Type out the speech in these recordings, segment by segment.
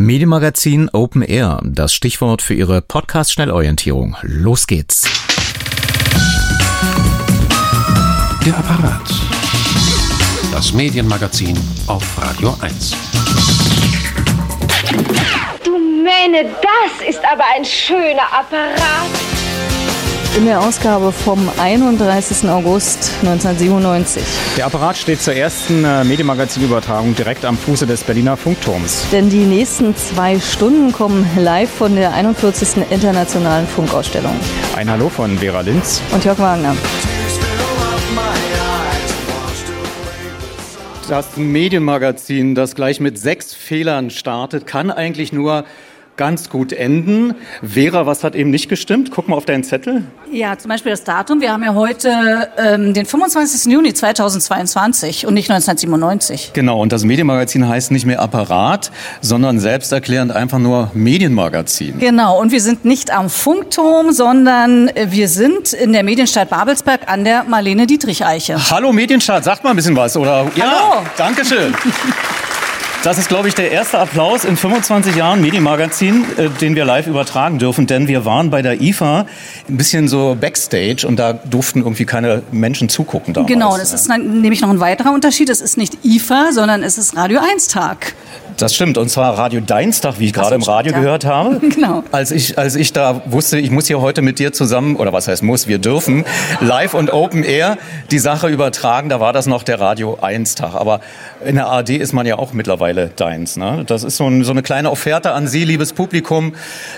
Medienmagazin Open Air, das Stichwort für Ihre Podcast-Schnellorientierung. Los geht's. Der Apparat. Das Medienmagazin auf Radio 1. Du Mähne, das ist aber ein schöner Apparat. In der Ausgabe vom 31. August 1997. Der Apparat steht zur ersten äh, Medienmagazinübertragung direkt am Fuße des Berliner Funkturms. Denn die nächsten zwei Stunden kommen live von der 41. Internationalen Funkausstellung. Ein Hallo von Vera Linz und Jörg Wagner. Das Medienmagazin, das gleich mit sechs Fehlern startet, kann eigentlich nur ganz gut enden. Vera, was hat eben nicht gestimmt? Guck mal auf deinen Zettel. Ja, zum Beispiel das Datum. Wir haben ja heute ähm, den 25. Juni 2022 und nicht 1997. Genau, und das Medienmagazin heißt nicht mehr Apparat, sondern selbsterklärend einfach nur Medienmagazin. Genau, und wir sind nicht am Funkturm, sondern wir sind in der Medienstadt Babelsberg an der Marlene Dietrich Eiche. Hallo Medienstadt, sagt mal ein bisschen was, oder? Hallo. Ja, Dankeschön. Das ist, glaube ich, der erste Applaus in 25 Jahren Medienmagazin, äh, den wir live übertragen dürfen, denn wir waren bei der IFA ein bisschen so Backstage und da durften irgendwie keine Menschen zugucken damals. Genau, das ist nämlich noch ein weiterer Unterschied. Es ist nicht IFA, sondern es ist Radio 1 Tag. Das stimmt, und zwar Radio Deinstag, wie ich gerade im Radio stimmt, gehört habe. Genau. Als ich, als ich da wusste, ich muss hier heute mit dir zusammen, oder was heißt muss, wir dürfen, live und Open Air die Sache übertragen, da war das noch der Radio 1 Tag. Aber in der ARD ist man ja auch mittlerweile Deins. Ne? Das ist so, ein, so eine kleine Offerte an Sie, liebes Publikum,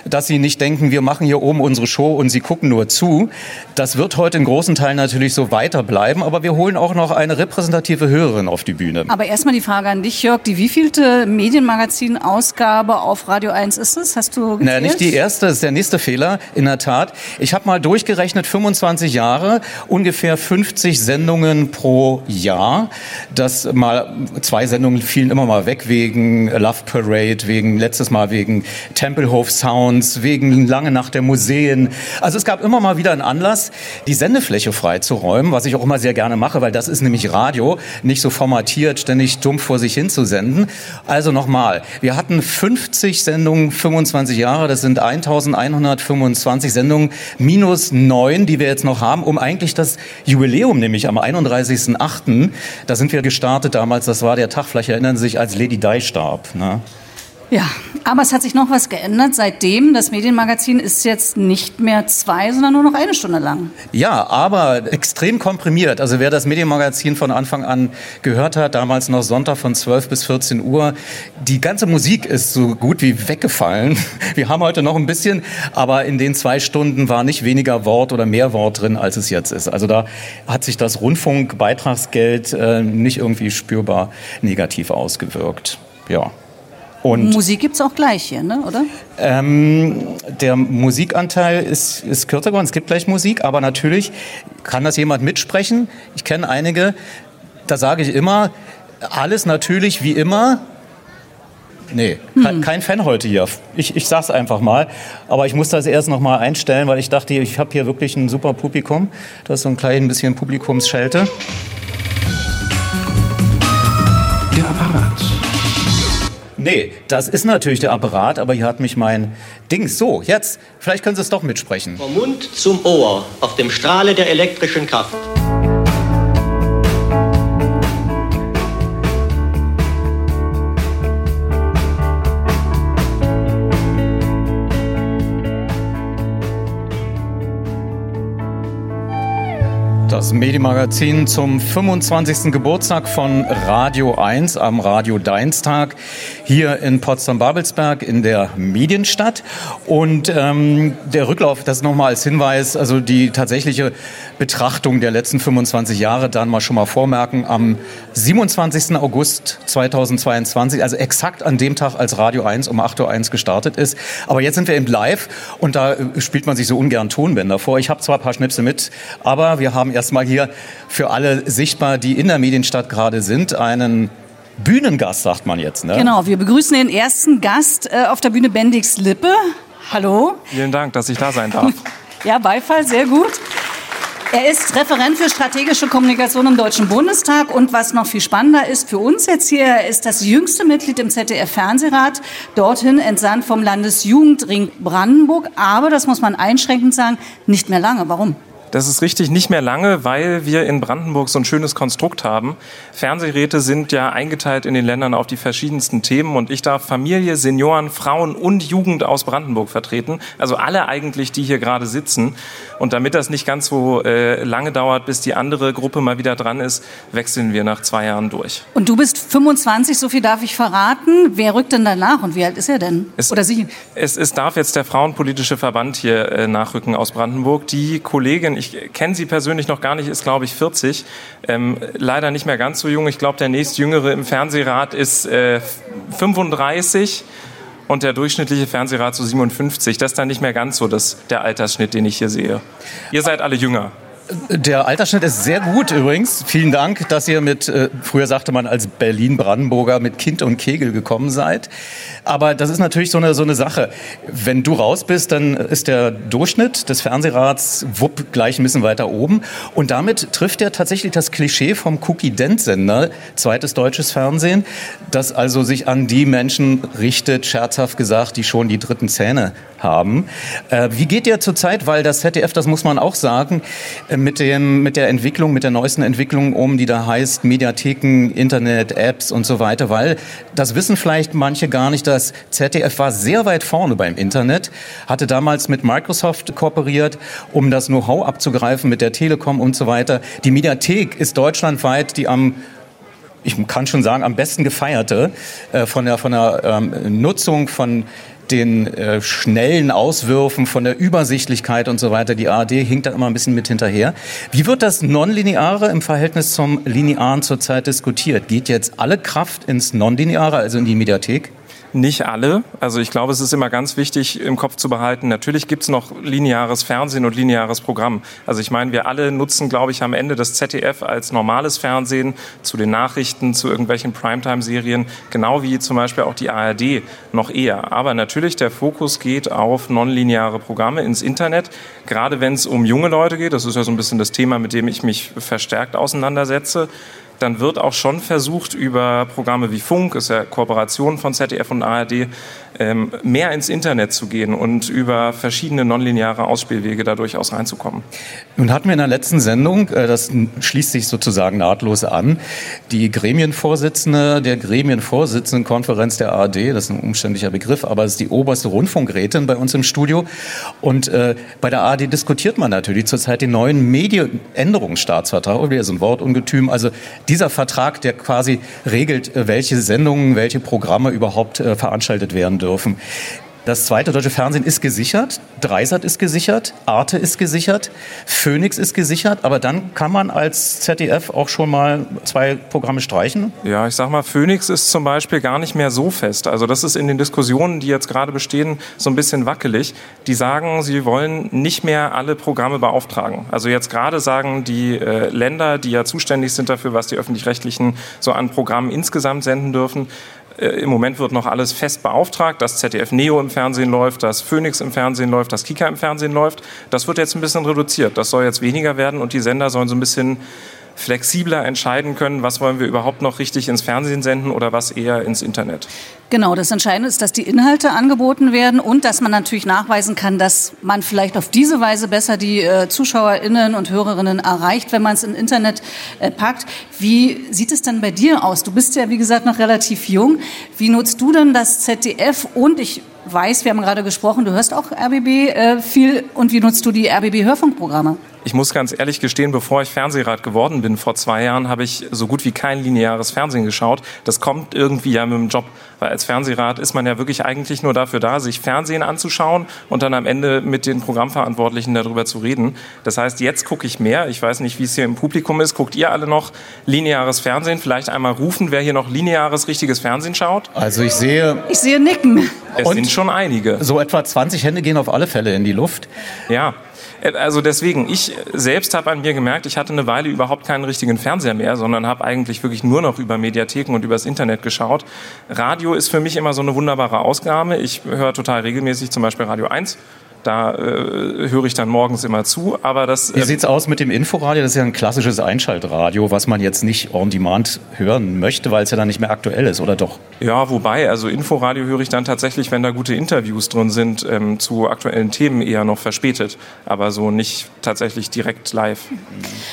dass Sie nicht denken, wir machen hier oben unsere Show und Sie gucken nur zu. Das wird heute in großen Teilen natürlich so weiterbleiben, aber wir holen auch noch eine repräsentative Hörerin auf die Bühne. Aber erstmal die Frage an dich, Jörg, die wievielte Medienmagazin-Ausgabe auf Radio 1 ist es? Hast du gezählt? Naja, nicht die erste, das ist der nächste Fehler, in der Tat. Ich habe mal durchgerechnet, 25 Jahre, ungefähr 50 Sendungen pro Jahr. Das mal, zwei Sendungen fielen immer mal weg wegen Love Parade, wegen letztes Mal wegen Tempelhof Sounds, wegen Lange Nacht der Museen. Also es gab immer mal wieder einen Anlass, die Sendefläche freizuräumen, was ich auch immer sehr gerne mache, weil das ist nämlich Radio, nicht so formatiert, ständig dumpf vor sich hin zu senden. Also nochmal, wir hatten 50 Sendungen, 25 Jahre, das sind 1125 Sendungen, minus neun, die wir jetzt noch haben, um eigentlich das Jubiläum, nämlich am 31.08., da sind wir gestartet damals, das war der Tag, vielleicht erinnern Sie sich, als Lady Di starb. Ne? Ja, aber es hat sich noch was geändert. Seitdem, das Medienmagazin ist jetzt nicht mehr zwei, sondern nur noch eine Stunde lang. Ja, aber extrem komprimiert. Also wer das Medienmagazin von Anfang an gehört hat, damals noch Sonntag von 12 bis 14 Uhr, die ganze Musik ist so gut wie weggefallen. Wir haben heute noch ein bisschen, aber in den zwei Stunden war nicht weniger Wort oder mehr Wort drin, als es jetzt ist. Also da hat sich das Rundfunkbeitragsgeld äh, nicht irgendwie spürbar negativ ausgewirkt. Ja. Und Musik gibt es auch gleich hier, ne? oder? Ähm, der Musikanteil ist, ist kürzer geworden. Es gibt gleich Musik, aber natürlich kann das jemand mitsprechen. Ich kenne einige, da sage ich immer, alles natürlich wie immer. Nee, hm. kein Fan heute hier. Ich, ich sag's einfach mal. Aber ich muss das erst noch mal einstellen, weil ich dachte, ich habe hier wirklich ein super Publikum. Das ist so ein klein bisschen Publikumsschelte. Nee, das ist natürlich der Apparat, aber hier hat mich mein Dings. So, jetzt, vielleicht können Sie es doch mitsprechen. Vom Mund zum Ohr, auf dem Strahle der elektrischen Kraft. Das Medienmagazin zum 25. Geburtstag von Radio 1 am Radio Deinstag hier in Potsdam-Babelsberg in der Medienstadt. Und ähm, der Rücklauf, das nochmal als Hinweis, also die tatsächliche Betrachtung der letzten 25 Jahre dann mal schon mal vormerken. Am 27. August 2022, also exakt an dem Tag, als Radio 1 um 8.01 Uhr gestartet ist. Aber jetzt sind wir im Live und da äh, spielt man sich so ungern Tonbänder vor. Ich habe zwar ein paar Schnipsel mit, aber wir haben erst erstmal hier für alle sichtbar, die in der Medienstadt gerade sind, einen Bühnengast, sagt man jetzt. Ne? Genau, wir begrüßen den ersten Gast äh, auf der Bühne Bendix Lippe. Hallo. Vielen Dank, dass ich da sein darf. ja, Beifall, sehr gut. Er ist Referent für strategische Kommunikation im Deutschen Bundestag und was noch viel spannender ist für uns jetzt hier, er ist das jüngste Mitglied im ZDF-Fernsehrat, dorthin entsandt vom Landesjugendring Brandenburg, aber das muss man einschränkend sagen, nicht mehr lange. Warum? Das ist richtig, nicht mehr lange, weil wir in Brandenburg so ein schönes Konstrukt haben. Fernsehräte sind ja eingeteilt in den Ländern auf die verschiedensten Themen und ich darf Familie, Senioren, Frauen und Jugend aus Brandenburg vertreten. Also alle eigentlich, die hier gerade sitzen. Und damit das nicht ganz so äh, lange dauert, bis die andere Gruppe mal wieder dran ist, wechseln wir nach zwei Jahren durch. Und du bist 25, so viel darf ich verraten. Wer rückt denn danach und wie alt ist er denn? Es, Oder sie? Es, es darf jetzt der Frauenpolitische Verband hier äh, nachrücken aus Brandenburg. Die Kollegin, ich kenne sie persönlich noch gar nicht, ist glaube ich 40. Ähm, leider nicht mehr ganz so jung. Ich glaube, der nächstjüngere im Fernsehrat ist äh, 35 und der durchschnittliche Fernsehrat so 57. Das ist dann nicht mehr ganz so das, der Altersschnitt, den ich hier sehe. Ihr seid alle jünger. Der Altersschnitt ist sehr gut übrigens. Vielen Dank, dass ihr mit, äh, früher sagte man als Berlin-Brandenburger, mit Kind und Kegel gekommen seid. Aber das ist natürlich so eine, so eine Sache. Wenn du raus bist, dann ist der Durchschnitt des Fernsehrats wupp gleich ein bisschen weiter oben. Und damit trifft er tatsächlich das Klischee vom Cookie-Dent-Sender, zweites deutsches Fernsehen, das also sich an die Menschen richtet, scherzhaft gesagt, die schon die dritten Zähne haben. Äh, wie geht ihr zurzeit, weil das ZDF, das muss man auch sagen, äh, mit, dem, mit der Entwicklung, mit der neuesten Entwicklung um, die da heißt Mediatheken, Internet, Apps und so weiter, weil das wissen vielleicht manche gar nicht, das ZDF war sehr weit vorne beim Internet, hatte damals mit Microsoft kooperiert, um das Know-how abzugreifen mit der Telekom und so weiter. Die Mediathek ist deutschlandweit die am ich kann schon sagen, am besten gefeierte äh, von der, von der ähm, Nutzung von den äh, schnellen Auswürfen, von der Übersichtlichkeit und so weiter. Die ARD hinkt da immer ein bisschen mit hinterher. Wie wird das Nonlineare im Verhältnis zum Linearen zurzeit diskutiert? Geht jetzt alle Kraft ins Nonlineare, also in die Mediathek? Nicht alle. Also ich glaube, es ist immer ganz wichtig im Kopf zu behalten, natürlich gibt es noch lineares Fernsehen und lineares Programm. Also ich meine, wir alle nutzen, glaube ich, am Ende das ZDF als normales Fernsehen zu den Nachrichten, zu irgendwelchen Primetime-Serien, genau wie zum Beispiel auch die ARD noch eher. Aber natürlich, der Fokus geht auf nonlineare Programme ins Internet, gerade wenn es um junge Leute geht. Das ist ja so ein bisschen das Thema, mit dem ich mich verstärkt auseinandersetze dann wird auch schon versucht, über Programme wie Funk, ist ja Kooperation von ZDF und ARD, ähm, mehr ins Internet zu gehen und über verschiedene nonlineare Ausspielwege da durchaus reinzukommen. Nun hatten wir in der letzten Sendung, äh, das schließt sich sozusagen nahtlos an, die Gremienvorsitzende der Gremienvorsitzendenkonferenz der ARD, das ist ein umständlicher Begriff, aber es ist die oberste Rundfunkrätin bei uns im Studio. Und äh, bei der ARD diskutiert man natürlich zurzeit den neuen Medienänderungsstaatsvertrag, oder ist ein Wortungetüm, also dieser Vertrag, der quasi regelt, äh, welche Sendungen, welche Programme überhaupt äh, veranstaltet werden dürfen. Das zweite deutsche Fernsehen ist gesichert, Dreisat ist gesichert, Arte ist gesichert, Phoenix ist gesichert, aber dann kann man als ZDF auch schon mal zwei Programme streichen. Ja, ich sag mal, Phoenix ist zum Beispiel gar nicht mehr so fest. Also das ist in den Diskussionen, die jetzt gerade bestehen, so ein bisschen wackelig. Die sagen, sie wollen nicht mehr alle Programme beauftragen. Also jetzt gerade sagen die äh, Länder, die ja zuständig sind dafür, was die öffentlich-rechtlichen so an Programmen insgesamt senden dürfen, Im Moment wird noch alles fest beauftragt, dass ZDF Neo im Fernsehen läuft, dass Phoenix im Fernsehen läuft, dass Kika im Fernsehen läuft. Das wird jetzt ein bisschen reduziert. Das soll jetzt weniger werden und die Sender sollen so ein bisschen flexibler entscheiden können, was wollen wir überhaupt noch richtig ins Fernsehen senden oder was eher ins Internet. Genau, das Entscheidende ist, dass die Inhalte angeboten werden und dass man natürlich nachweisen kann, dass man vielleicht auf diese Weise besser die äh, ZuschauerInnen und Hörerinnen erreicht, wenn man es in Internet äh, packt. Wie sieht es denn bei dir aus? Du bist ja, wie gesagt, noch relativ jung. Wie nutzt du denn das ZDF und ich weiß, wir haben gerade gesprochen, du hörst auch RBB äh, viel und wie nutzt du die RBB-Hörfunkprogramme? Ich muss ganz ehrlich gestehen, bevor ich Fernsehrat geworden bin vor zwei Jahren, habe ich so gut wie kein lineares Fernsehen geschaut. Das kommt irgendwie ja mit dem Job, weil als Fernsehrat ist man ja wirklich eigentlich nur dafür da, sich Fernsehen anzuschauen und dann am Ende mit den Programmverantwortlichen darüber zu reden. Das heißt, jetzt gucke ich mehr. Ich weiß nicht, wie es hier im Publikum ist. Guckt ihr alle noch lineares Fernsehen? Vielleicht einmal rufen, wer hier noch lineares, richtiges Fernsehen schaut? Also ich sehe... Ich sehe Nicken. Es und sind schon einige. So etwa 20 Hände gehen auf alle Fälle in die Luft. Ja. Also deswegen, ich selbst habe an mir gemerkt, ich hatte eine Weile überhaupt keinen richtigen Fernseher mehr, sondern habe eigentlich wirklich nur noch über Mediatheken und übers Internet geschaut. Radio ist für mich immer so eine wunderbare Ausgabe. Ich höre total regelmäßig zum Beispiel Radio 1 Da äh, höre ich dann morgens immer zu. Aber das. Wie sieht's aus mit dem Inforadio? Das ist ja ein klassisches Einschaltradio, was man jetzt nicht on demand hören möchte, weil es ja dann nicht mehr aktuell ist, oder doch? Ja, wobei, also Inforadio höre ich dann tatsächlich, wenn da gute Interviews drin sind, ähm, zu aktuellen Themen eher noch verspätet, aber so nicht tatsächlich direkt live.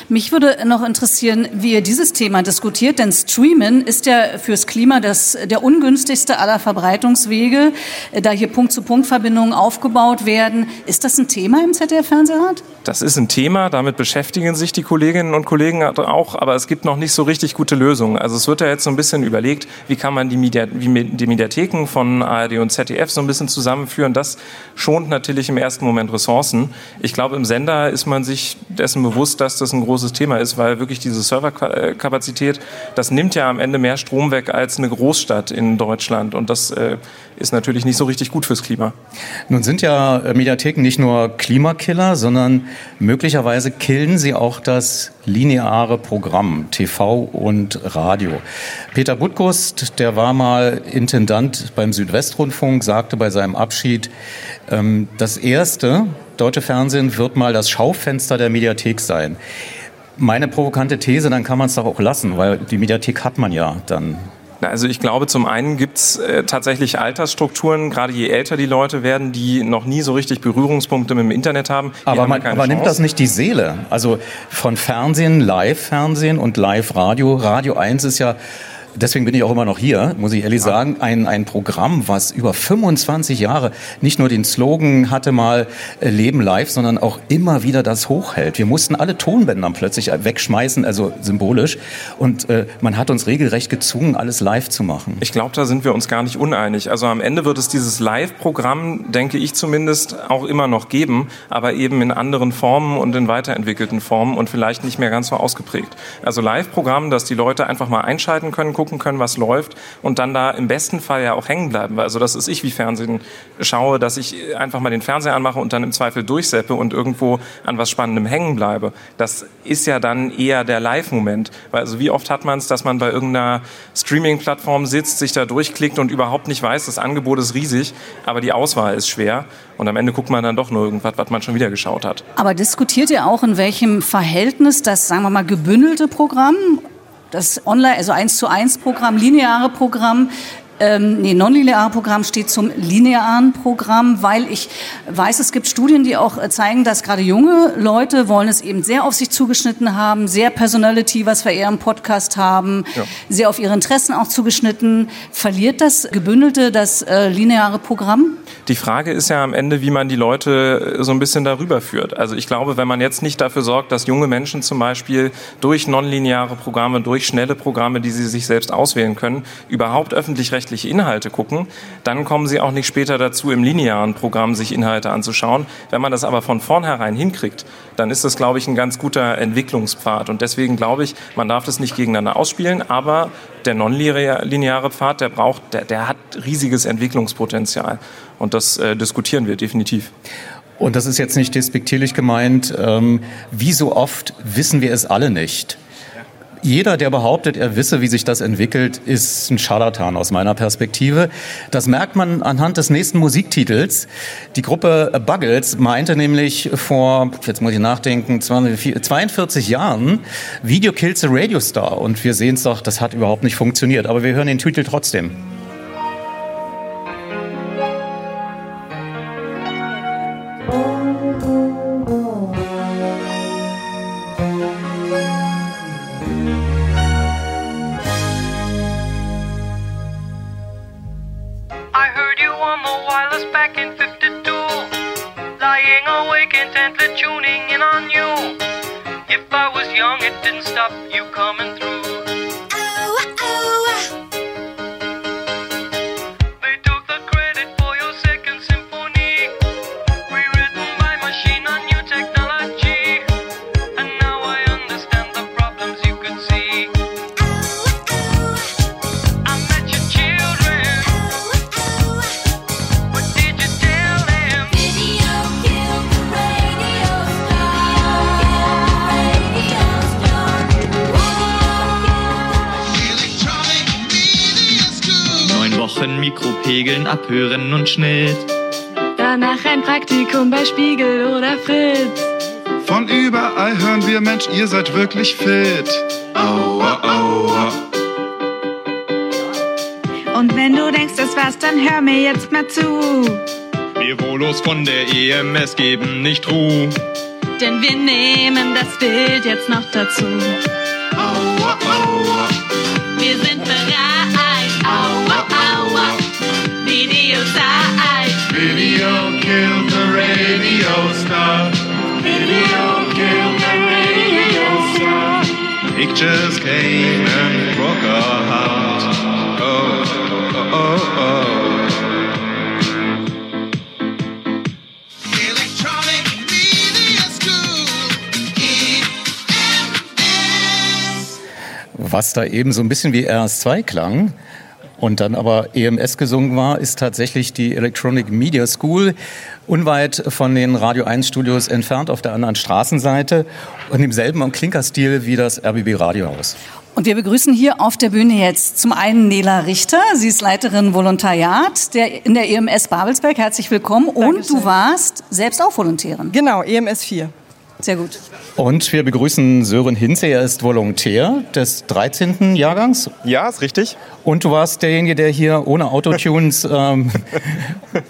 Mich würde noch interessieren, wie ihr dieses Thema diskutiert, denn Streamen ist ja fürs Klima das, der ungünstigste aller Verbreitungswege, äh, da hier Punkt-zu-Punkt-Verbindungen aufgebaut werden. Ist das ein Thema im ZDF-Fernsehrat? Das ist ein Thema, damit beschäftigen sich die Kolleginnen und Kollegen auch, aber es gibt noch nicht so richtig gute Lösungen. Also es wird ja jetzt so ein bisschen überlegt, wie kann man die, Media, die Mediatheken von ARD und ZDF so ein bisschen zusammenführen. Das schont natürlich im ersten Moment Ressourcen. Ich glaube, im Sender ist man sich dessen bewusst, dass das ein großes Thema ist, weil wirklich diese Serverkapazität, das nimmt ja am Ende mehr Strom weg als eine Großstadt in Deutschland und das äh, ist natürlich nicht so richtig gut fürs Klima. Nun sind ja äh, Mediatheken nicht nur Klimakiller, sondern möglicherweise killen sie auch das lineare Programm, TV und Radio. Peter Buttkust, der war mal Intendant beim Südwestrundfunk, sagte bei seinem Abschied, ähm, das erste deutsche Fernsehen wird mal das Schaufenster der Mediathek sein. Meine provokante These, dann kann man es doch auch lassen, weil die Mediathek hat man ja dann also ich glaube, zum einen gibt es äh, tatsächlich Altersstrukturen, gerade je älter die Leute werden, die noch nie so richtig Berührungspunkte mit dem Internet haben. Aber, man, aber nimmt das nicht die Seele? Also von Fernsehen, Live-Fernsehen und Live-Radio. Radio 1 ist ja deswegen bin ich auch immer noch hier, muss ich ehrlich sagen, ein, ein Programm, was über 25 Jahre nicht nur den Slogan hatte mal äh, Leben live, sondern auch immer wieder das hochhält. Wir mussten alle Tonbänder plötzlich wegschmeißen, also symbolisch. Und äh, man hat uns regelrecht gezwungen, alles live zu machen. Ich glaube, da sind wir uns gar nicht uneinig. Also am Ende wird es dieses Live-Programm, denke ich zumindest, auch immer noch geben, aber eben in anderen Formen und in weiterentwickelten Formen und vielleicht nicht mehr ganz so ausgeprägt. Also Live-Programm, dass die Leute einfach mal einschalten können, gucken, gucken können, was läuft und dann da im besten Fall ja auch hängen bleiben. Also das ist ich, wie Fernsehen schaue, dass ich einfach mal den Fernseher anmache und dann im Zweifel durchseppe und irgendwo an was Spannendem hängen bleibe. Das ist ja dann eher der Live-Moment. Also wie oft hat man es, dass man bei irgendeiner Streaming-Plattform sitzt, sich da durchklickt und überhaupt nicht weiß, das Angebot ist riesig, aber die Auswahl ist schwer. Und am Ende guckt man dann doch nur irgendwas, was man schon wieder geschaut hat. Aber diskutiert ihr auch, in welchem Verhältnis das, sagen wir mal, gebündelte Programm das Online, also 1 zu 1 Programm, lineare Programm, ähm, nee, nonlineare Programm steht zum linearen Programm, weil ich weiß, es gibt Studien, die auch äh, zeigen, dass gerade junge Leute wollen es eben sehr auf sich zugeschnitten haben, sehr Personality, was wir eher im Podcast haben, ja. sehr auf ihre Interessen auch zugeschnitten. Verliert das gebündelte, das äh, lineare Programm? Die Frage ist ja am Ende, wie man die Leute äh, so ein bisschen darüber führt. Also ich glaube, wenn man jetzt nicht dafür sorgt, dass junge Menschen zum Beispiel durch nonlineare Programme, durch schnelle Programme, die sie sich selbst auswählen können, überhaupt öffentlich-rechtlich öffentlich-rechtliche Inhalte gucken, dann kommen sie auch nicht später dazu, im linearen Programm sich Inhalte anzuschauen. Wenn man das aber von vornherein hinkriegt, dann ist das, glaube ich, ein ganz guter Entwicklungspfad. Und deswegen glaube ich, man darf das nicht gegeneinander ausspielen, aber der nonlineare Pfad, der braucht, der, der hat riesiges Entwicklungspotenzial. Und das äh, diskutieren wir definitiv. Und das ist jetzt nicht despektierlich gemeint. Ähm, wie so oft wissen wir es alle nicht. Jeder, der behauptet, er wisse, wie sich das entwickelt, ist ein Scharlatan aus meiner Perspektive. Das merkt man anhand des nächsten Musiktitels. Die Gruppe Buggles meinte nämlich vor, jetzt muss ich nachdenken, 42 Jahren, Video Kills a Radio Star. Und wir sehen es doch, das hat überhaupt nicht funktioniert. Aber wir hören den Titel trotzdem. It didn't stop you coming Abhören und Schnitt. danach ein Praktikum bei Spiegel oder Fritz. Von überall hören wir, Mensch, ihr seid wirklich fit. Aua, aua. Und wenn du denkst, das war's, dann hör mir jetzt mal zu. Niveaulos von der EMS geben nicht Ruhe. Denn wir nehmen das Bild jetzt noch dazu. Aua, aua. Wir sind bereit. Radio star. Video killed the radio star. Pictures came and broke our heart. Oh, oh, oh, oh. School, Was da eben so ein bisschen wie RS2 klang und dann aber EMS gesungen war, ist tatsächlich die Electronic Media School, unweit von den Radio 1 Studios entfernt auf der anderen Straßenseite und im selben Klinkerstil wie das RBB Radiohaus. Und wir begrüßen hier auf der Bühne jetzt zum einen Nela Richter. Sie ist Leiterin Volontariat der, in der EMS Babelsberg. Herzlich willkommen. Und du warst selbst auch Volontärin. Genau, EMS 4. Sehr gut. Und wir begrüßen Sören Hinze, er ist Volontär des 13. Jahrgangs. Ja, ist richtig. Und du warst derjenige, der hier ohne Autotunes, ähm,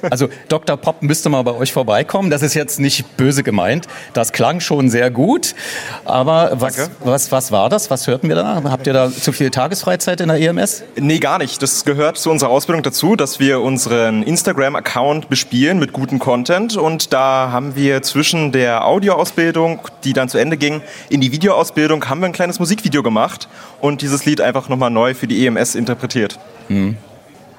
also Dr. Pop müsste mal bei euch vorbeikommen. Das ist jetzt nicht böse gemeint. Das klang schon sehr gut. Aber was, was, was war das? Was hörten wir da? Habt ihr da zu viel Tagesfreizeit in der EMS? Nee, gar nicht. Das gehört zu unserer Ausbildung dazu, dass wir unseren Instagram-Account bespielen mit gutem Content. Und da haben wir zwischen der Audioausbildung, die dann zu Ende ging, in die Videoausbildung, haben wir ein kleines Musikvideo gemacht und dieses Lied einfach nochmal neu für die EMS interpretiert. Hm.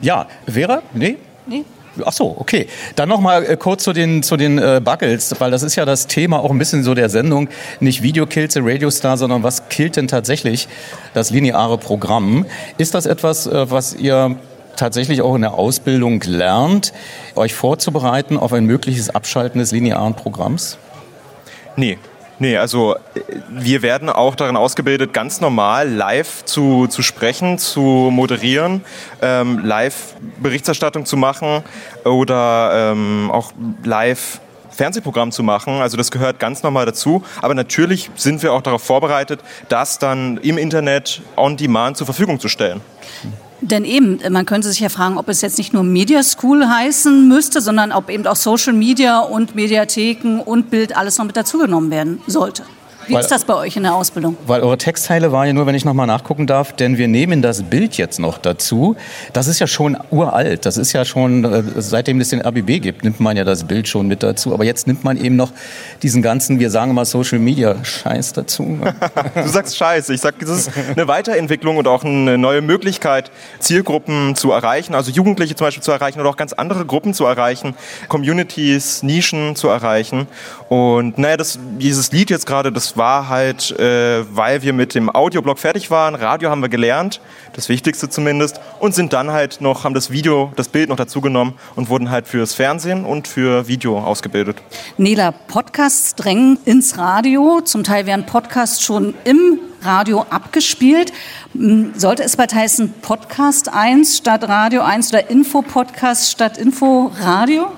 Ja, Vera? Nee? Nee. Ach so, okay. Dann noch mal äh, kurz zu den zu den äh, Buggles, weil das ist ja das Thema auch ein bisschen so der Sendung. Nicht Video kills the Radio Star, sondern was killt denn tatsächlich das lineare Programm? Ist das etwas, äh, was ihr tatsächlich auch in der Ausbildung lernt, euch vorzubereiten auf ein mögliches Abschalten des linearen Programms? Nee, Nee, also äh, wir werden auch darin ausgebildet, ganz normal live zu, zu sprechen, zu moderieren, ähm, live Berichterstattung zu machen oder ähm, auch live Fernsehprogramm zu machen. Also das gehört ganz normal dazu. Aber natürlich sind wir auch darauf vorbereitet, das dann im Internet on demand zur Verfügung zu stellen. Denn eben, man könnte sich ja fragen, ob es jetzt nicht nur Media School heißen müsste, sondern ob eben auch Social Media und Mediatheken und Bild alles noch mit dazugenommen werden sollte. Wie Weil- ist das bei euch in der Ausbildung? Weil eure Textteile waren ja nur, wenn ich nochmal nachgucken darf, denn wir nehmen das Bild jetzt noch dazu. Das ist ja schon uralt. Das ist ja schon, äh, seitdem es den RBB gibt, nimmt man ja das Bild schon mit dazu. Aber jetzt nimmt man eben noch diesen ganzen, wir sagen mal Social Media Scheiß dazu. Du sagst Scheiße. Ich sag, das ist eine Weiterentwicklung und auch eine neue Möglichkeit, Zielgruppen zu erreichen, also Jugendliche zum Beispiel zu erreichen oder auch ganz andere Gruppen zu erreichen, Communities, Nischen zu erreichen. Und naja, das, dieses Lied jetzt gerade, das war halt, äh, weil wir mit dem Audioblog fertig waren. Radio haben wir gelernt, das Wichtigste zumindest, und sind dann halt noch, haben das Video, das Bild noch dazugenommen und wurden halt fürs Fernsehen und für Video ausgebildet. Nela, Podcasts drängen ins Radio. Zum Teil werden Podcasts schon im Radio abgespielt. Hm, Sollte es bald heißen Podcast 1 statt Radio 1 oder Info-Podcast statt Info-Radio?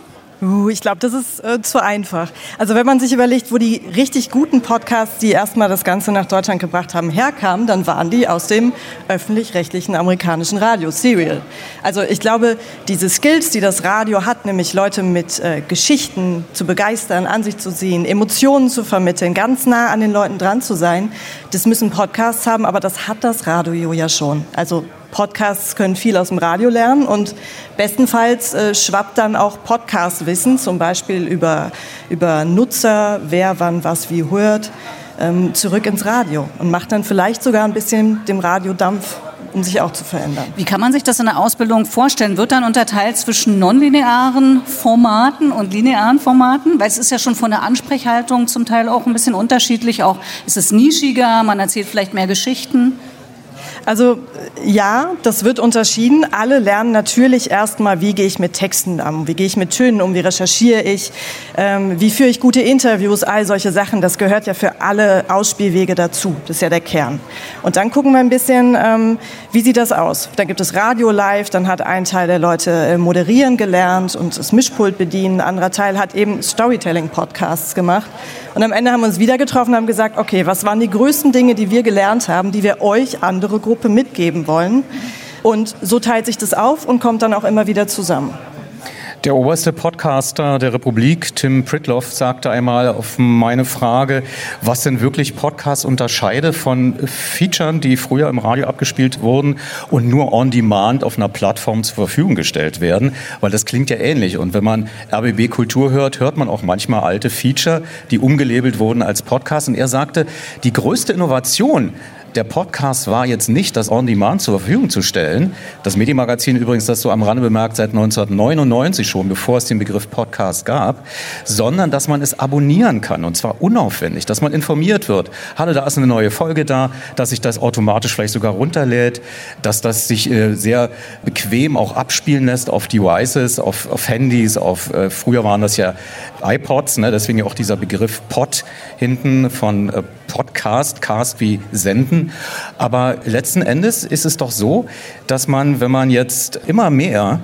Uh, ich glaube, das ist äh, zu einfach. Also wenn man sich überlegt, wo die richtig guten Podcasts, die erstmal das Ganze nach Deutschland gebracht haben, herkamen, dann waren die aus dem öffentlich-rechtlichen amerikanischen Radio, Serial. Also ich glaube, diese Skills, die das Radio hat, nämlich Leute mit äh, Geschichten zu begeistern, an sich zu ziehen, Emotionen zu vermitteln, ganz nah an den Leuten dran zu sein, das müssen Podcasts haben, aber das hat das Radio ja schon. Also Podcasts können viel aus dem Radio lernen und bestenfalls äh, schwappt dann auch Podcast-Wissen, zum Beispiel über, über Nutzer, wer wann was wie hört, ähm, zurück ins Radio und macht dann vielleicht sogar ein bisschen dem Radio Dampf, um sich auch zu verändern. Wie kann man sich das in der Ausbildung vorstellen? Wird dann unterteilt zwischen nonlinearen Formaten und linearen Formaten? Weil es ist ja schon von der Ansprechhaltung zum Teil auch ein bisschen unterschiedlich. Auch ist es nischiger, man erzählt vielleicht mehr Geschichten. Also ja, das wird unterschieden. Alle lernen natürlich erstmal, wie gehe ich mit Texten um, wie gehe ich mit Tönen um, wie recherchiere ich, ähm, wie führe ich gute Interviews, all solche Sachen. Das gehört ja für alle Ausspielwege dazu. Das ist ja der Kern. Und dann gucken wir ein bisschen, ähm, wie sieht das aus. Da gibt es Radio live, dann hat ein Teil der Leute äh, moderieren gelernt und das Mischpult bedienen, ein anderer Teil hat eben Storytelling-Podcasts gemacht. Und am Ende haben wir uns wieder getroffen und haben gesagt, okay, was waren die größten Dinge, die wir gelernt haben, die wir euch, andere Gruppe, mitgeben wollen? Und so teilt sich das auf und kommt dann auch immer wieder zusammen. Der oberste Podcaster der Republik, Tim Pritloff, sagte einmal auf meine Frage, was denn wirklich Podcasts unterscheide von Featuren, die früher im Radio abgespielt wurden und nur on demand auf einer Plattform zur Verfügung gestellt werden, weil das klingt ja ähnlich. Und wenn man RBB Kultur hört, hört man auch manchmal alte Feature, die umgelabelt wurden als Podcast. Und er sagte, die größte Innovation, der Podcast war jetzt nicht, das On Demand zur Verfügung zu stellen. Das Medienmagazin übrigens, das so am Rande bemerkt, seit 1999 schon, bevor es den Begriff Podcast gab, sondern dass man es abonnieren kann und zwar unaufwendig, dass man informiert wird. Hallo, da ist eine neue Folge da, dass sich das automatisch vielleicht sogar runterlädt, dass das sich äh, sehr bequem auch abspielen lässt auf Devices, auf, auf Handys, auf, äh, früher waren das ja iPods, ne, deswegen ja auch dieser Begriff Pod hinten von äh, Podcast, Cast wie Senden. Aber letzten Endes ist es doch so, dass man, wenn man jetzt immer mehr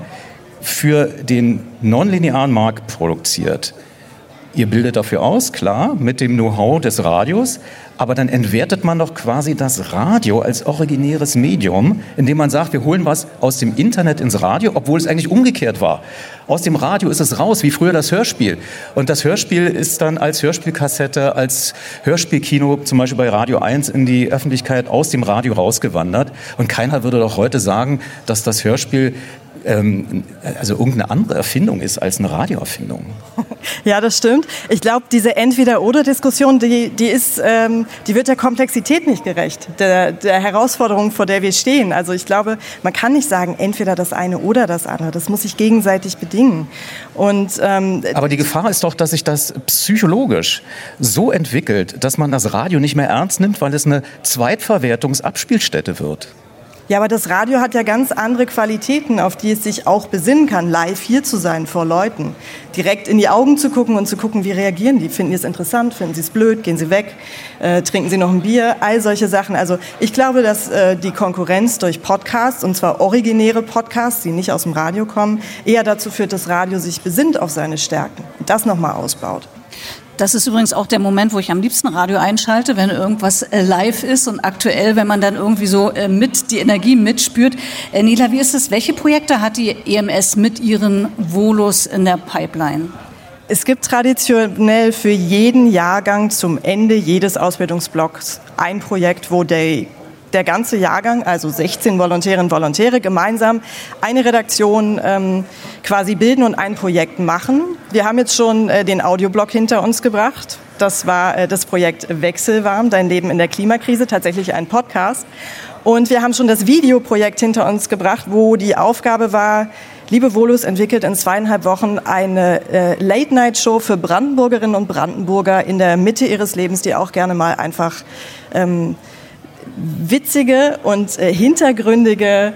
für den nonlinearen Markt produziert, ihr bildet dafür aus, klar, mit dem Know-how des Radios, aber dann entwertet man doch quasi das Radio als originäres Medium, indem man sagt, wir holen was aus dem Internet ins Radio, obwohl es eigentlich umgekehrt war. Aus dem Radio ist es raus, wie früher das Hörspiel. Und das Hörspiel ist dann als Hörspielkassette, als Hörspielkino, zum Beispiel bei Radio 1, in die Öffentlichkeit aus dem Radio rausgewandert. Und keiner würde doch heute sagen, dass das Hörspiel ähm, also irgendeine andere Erfindung ist als eine Radioerfindung. Ja, das stimmt. Ich glaube, diese Entweder-Oder-Diskussion, die, die, ist, ähm, die wird der Komplexität nicht gerecht, der, der Herausforderung, vor der wir stehen. Also ich glaube, man kann nicht sagen, entweder das eine oder das andere. Das muss sich gegenseitig bedingen. Und, ähm, Aber die Gefahr ist doch, dass sich das psychologisch so entwickelt, dass man das Radio nicht mehr ernst nimmt, weil es eine Zweitverwertungsabspielstätte wird. Ja, aber das Radio hat ja ganz andere Qualitäten, auf die es sich auch besinnen kann, live hier zu sein vor Leuten. Direkt in die Augen zu gucken und zu gucken, wie reagieren die. Finden die es interessant? Finden sie es blöd? Gehen sie weg? Äh, trinken sie noch ein Bier? All solche Sachen. Also ich glaube, dass äh, die Konkurrenz durch Podcasts, und zwar originäre Podcasts, die nicht aus dem Radio kommen, eher dazu führt, dass Radio sich besinnt auf seine Stärken und das nochmal ausbaut. Das ist übrigens auch der Moment, wo ich am liebsten Radio einschalte, wenn irgendwas äh, live ist und aktuell, wenn man dann irgendwie so äh, mit die Energie mitspürt. Äh, Nila, wie ist es? Welche Projekte hat die EMS mit ihren Volos in der Pipeline? Es gibt traditionell für jeden Jahrgang zum Ende jedes Ausbildungsblocks ein Projekt, wo der der ganze Jahrgang, also 16 Volontärinnen und Volontäre, gemeinsam eine Redaktion ähm, quasi bilden und ein Projekt machen. Wir haben jetzt schon äh, den Audioblock hinter uns gebracht. Das war äh, das Projekt Wechselwarm, dein Leben in der Klimakrise, tatsächlich ein Podcast. Und wir haben schon das Videoprojekt hinter uns gebracht, wo die Aufgabe war, Liebe Volus entwickelt in zweieinhalb Wochen eine äh, Late-Night-Show für Brandenburgerinnen und Brandenburger in der Mitte ihres Lebens, die auch gerne mal einfach ähm, witzige und äh, hintergründige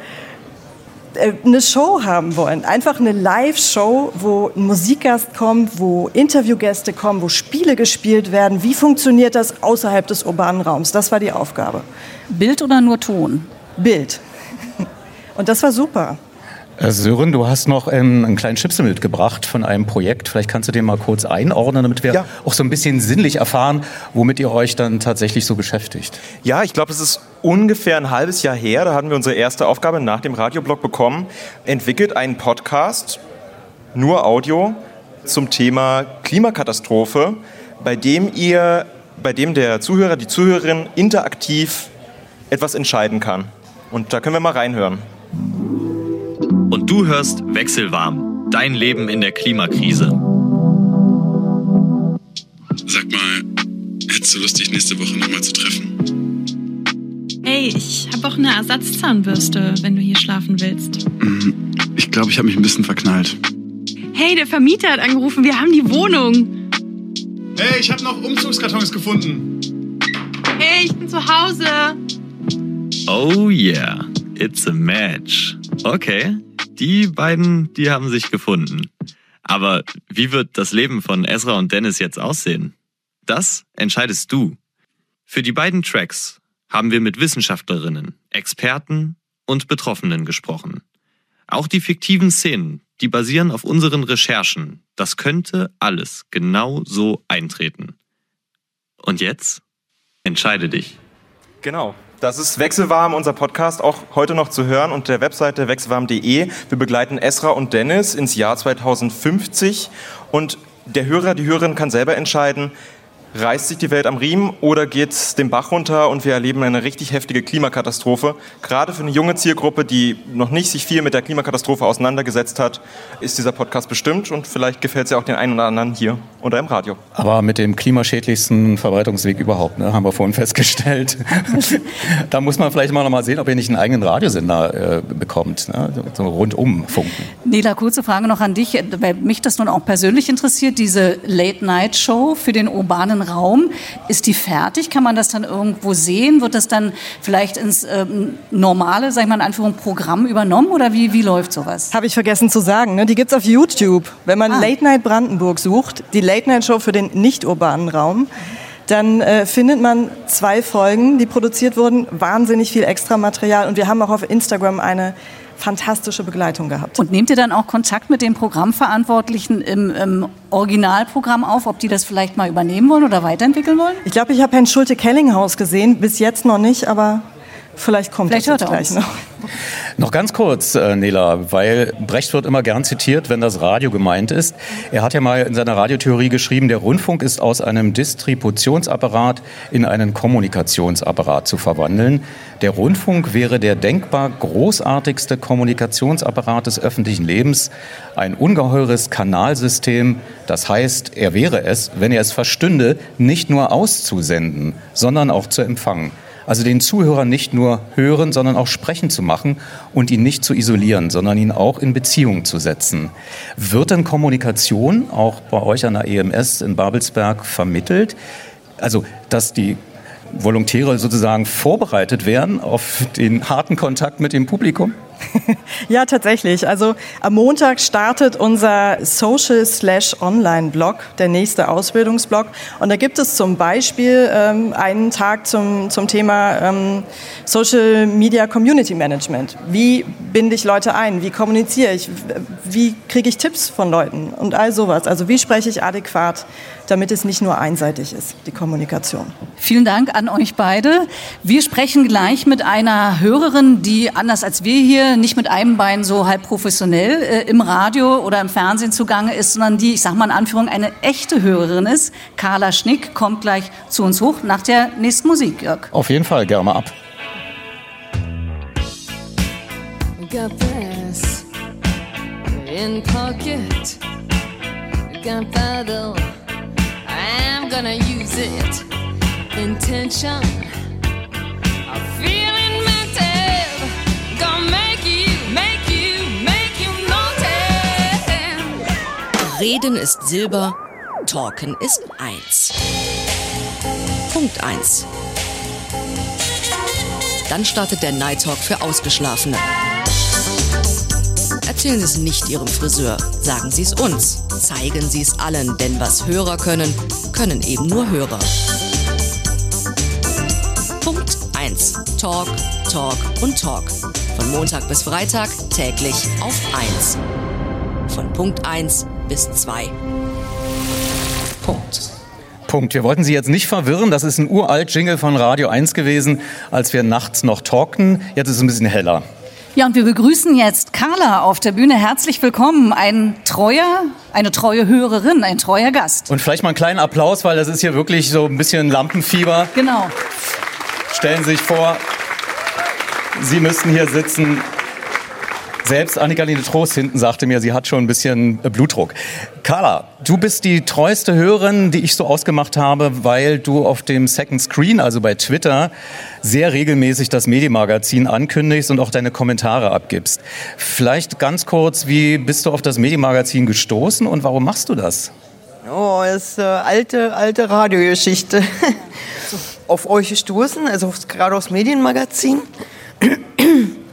äh, eine Show haben wollen. Einfach eine Live-Show, wo ein Musikgast kommt, wo Interviewgäste kommen, wo Spiele gespielt werden. Wie funktioniert das außerhalb des urbanen Raums? Das war die Aufgabe. Bild oder nur Ton? Bild. Und das war super. Äh, Sören, du hast noch einen, einen kleinen Chipsel mitgebracht von einem Projekt. Vielleicht kannst du den mal kurz einordnen, damit wir ja. auch so ein bisschen sinnlich erfahren, womit ihr euch dann tatsächlich so beschäftigt. Ja, ich glaube, es ist ungefähr ein halbes Jahr her. Da hatten wir unsere erste Aufgabe nach dem Radioblog bekommen. Entwickelt einen Podcast, nur Audio, zum Thema Klimakatastrophe, bei dem ihr, bei dem der Zuhörer, die Zuhörerin interaktiv etwas entscheiden kann. Und da können wir mal reinhören. Du hörst Wechselwarm, dein Leben in der Klimakrise. Sag mal, hättest du Lust, dich nächste Woche nochmal zu treffen? Hey, ich habe auch eine Ersatzzahnbürste, wenn du hier schlafen willst. Mhm. Ich glaube, ich habe mich ein bisschen verknallt. Hey, der Vermieter hat angerufen, wir haben die Wohnung. Hey, ich habe noch Umzugskartons gefunden. Hey, ich bin zu Hause. Oh yeah, it's a match. Okay, die beiden, die haben sich gefunden. Aber wie wird das Leben von Ezra und Dennis jetzt aussehen? Das entscheidest du. Für die beiden Tracks haben wir mit Wissenschaftlerinnen, Experten und Betroffenen gesprochen. Auch die fiktiven Szenen, die basieren auf unseren Recherchen. Das könnte alles genau so eintreten. Und jetzt entscheide dich. Genau. Das ist Wechselwarm, unser Podcast, auch heute noch zu hören unter der Webseite wechselwarm.de. Wir begleiten Esra und Dennis ins Jahr 2050 und der Hörer, die Hörerin kann selber entscheiden, reißt sich die Welt am Riemen oder geht es den Bach runter und wir erleben eine richtig heftige Klimakatastrophe. Gerade für eine junge Zielgruppe, die noch nicht sich viel mit der Klimakatastrophe auseinandergesetzt hat, ist dieser Podcast bestimmt und vielleicht gefällt es ja auch den einen oder anderen hier oder im Radio. Aber mit dem klimaschädlichsten Verbreitungsweg überhaupt, ne, haben wir vorhin festgestellt. da muss man vielleicht mal noch mal sehen, ob ihr nicht einen eigenen Radiosender äh, bekommt, ne? so rundum funken. Nela, kurze Frage noch an dich, weil mich das nun auch persönlich interessiert, diese Late-Night-Show für den urbanen Raum, ist die fertig? Kann man das dann irgendwo sehen? Wird das dann vielleicht ins ähm, normale, sag ich mal in Anführung, Programm übernommen oder wie, wie läuft sowas? Habe ich vergessen zu sagen. Ne? Die gibt's auf YouTube. Wenn man Ah. Late Night Brandenburg sucht, die Late Night Show für den nicht urbanen Raum, dann äh, findet man zwei Folgen, die produziert wurden, wahnsinnig viel Extramaterial und wir haben auch auf Instagram eine fantastische Begleitung gehabt. Und nehmt ihr dann auch Kontakt mit den Programmverantwortlichen im, im Originalprogramm auf, ob die das vielleicht mal übernehmen wollen oder weiterentwickeln wollen? Ich glaube, ich habe Herrn Schulte-Kellinghaus gesehen, bis jetzt noch nicht, aber vielleicht kommt Vielleicht das er gleich noch. Noch ganz kurz, äh, Nela, weil Brecht wird immer gern zitiert, wenn das Radio gemeint ist. Er hat ja mal in seiner Radiotheorie geschrieben, der Rundfunk ist aus einem Distributionsapparat in einen Kommunikationsapparat zu verwandeln. Der Rundfunk wäre der denkbar großartigste Kommunikationsapparat des öffentlichen Lebens, ein ungeheures Kanalsystem. Das heißt, er wäre es, wenn er es verstünde, nicht nur auszusenden, sondern auch zu empfangen. Also den Zuhörer nicht nur hören, sondern auch sprechen zu machen und ihn nicht zu isolieren, sondern ihn auch in Beziehung zu setzen. Wird denn Kommunikation auch bei euch an der EMS in Babelsberg vermittelt? Also, dass die Volontäre sozusagen vorbereitet werden auf den harten Kontakt mit dem Publikum? Ja, tatsächlich. Also am Montag startet unser Social Slash Online Blog, der nächste Ausbildungsblog. Und da gibt es zum Beispiel ähm, einen Tag zum, zum Thema ähm, Social Media Community Management. Wie binde ich Leute ein? Wie kommuniziere ich? Wie kriege ich Tipps von Leuten? Und all sowas. Also wie spreche ich adäquat, damit es nicht nur einseitig ist, die Kommunikation. Vielen Dank an euch beide. Wir sprechen gleich mit einer Hörerin, die anders als wir hier nicht mit einem Bein so halb professionell äh, im Radio oder im Fernsehen zugange ist, sondern die, ich sag mal in Anführung, eine echte Hörerin ist. Carla Schnick kommt gleich zu uns hoch nach der nächsten Musik, Jörg. Auf jeden Fall, gerne mal ab. Got this in pocket. Gunpowder. I'm gonna use it. Intention. I'm feeling mental. Reden ist Silber, Talken ist Eins. Punkt eins. Dann startet der Night Talk für Ausgeschlafene. Erzählen Sie es nicht Ihrem Friseur, sagen Sie es uns. Zeigen Sie es allen, denn was Hörer können, können eben nur Hörer. Punkt 1. Talk, Talk und Talk. Von Montag bis Freitag täglich auf 1. Von Punkt 1 bis 2. Punkt. Punkt. Wir wollten Sie jetzt nicht verwirren. Das ist ein uralt Jingle von Radio 1 gewesen, als wir nachts noch talkten. Jetzt ist es ein bisschen heller. Ja, und wir begrüßen jetzt Carla auf der Bühne. Herzlich willkommen. Ein treuer, eine treue Hörerin, ein treuer Gast. Und vielleicht mal einen kleinen Applaus, weil das ist hier wirklich so ein bisschen Lampenfieber. Genau. Stellen Sie sich vor, Sie müssten hier sitzen. Selbst Annika-Lene Trost hinten sagte mir, sie hat schon ein bisschen äh, Blutdruck. Carla, du bist die treueste Hörerin, die ich so ausgemacht habe, weil du auf dem Second Screen, also bei Twitter, sehr regelmäßig das Medienmagazin ankündigst und auch deine Kommentare abgibst. Vielleicht ganz kurz, wie bist du auf das Medienmagazin gestoßen und warum machst du das? Oh, das ist äh, alte, alte Radiogeschichte. auf euch gestoßen, also gerade aufs Medienmagazin.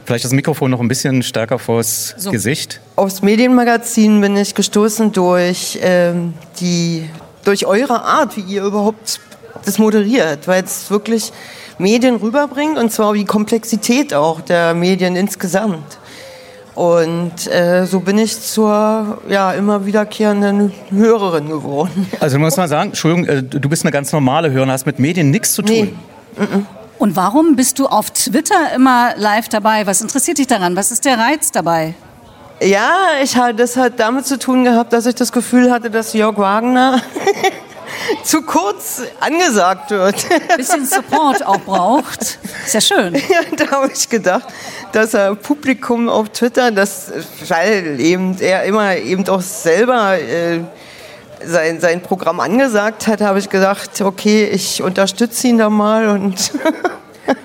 Vielleicht das Mikrofon noch ein bisschen stärker vors So. Gesicht. Aufs Medienmagazin bin ich gestoßen durch ähm, die durch eure Art, wie ihr überhaupt das moderiert, weil es wirklich Medien rüberbringt und zwar die Komplexität auch der Medien insgesamt. Und äh, so bin ich zur ja, immer wiederkehrenden Hörerin geworden. Also du musst mal sagen, Entschuldigung, äh, du bist eine ganz normale Hörerin, hast mit Medien nichts zu tun. Und warum bist du auf Twitter immer live dabei? Was interessiert dich daran? Was ist der Reiz dabei? Ja, ich, ha- das hat damit zu tun gehabt, dass ich das Gefühl hatte, dass Jörg Wagner zu kurz angesagt wird. Bisschen Support auch braucht. Ist ja schön. Ja, da habe ich gedacht, dass er Publikum auf Twitter, das, weil eben er immer eben auch selber äh, sein, sein Programm angesagt hat, habe ich gedacht, okay, ich unterstütze ihn da mal und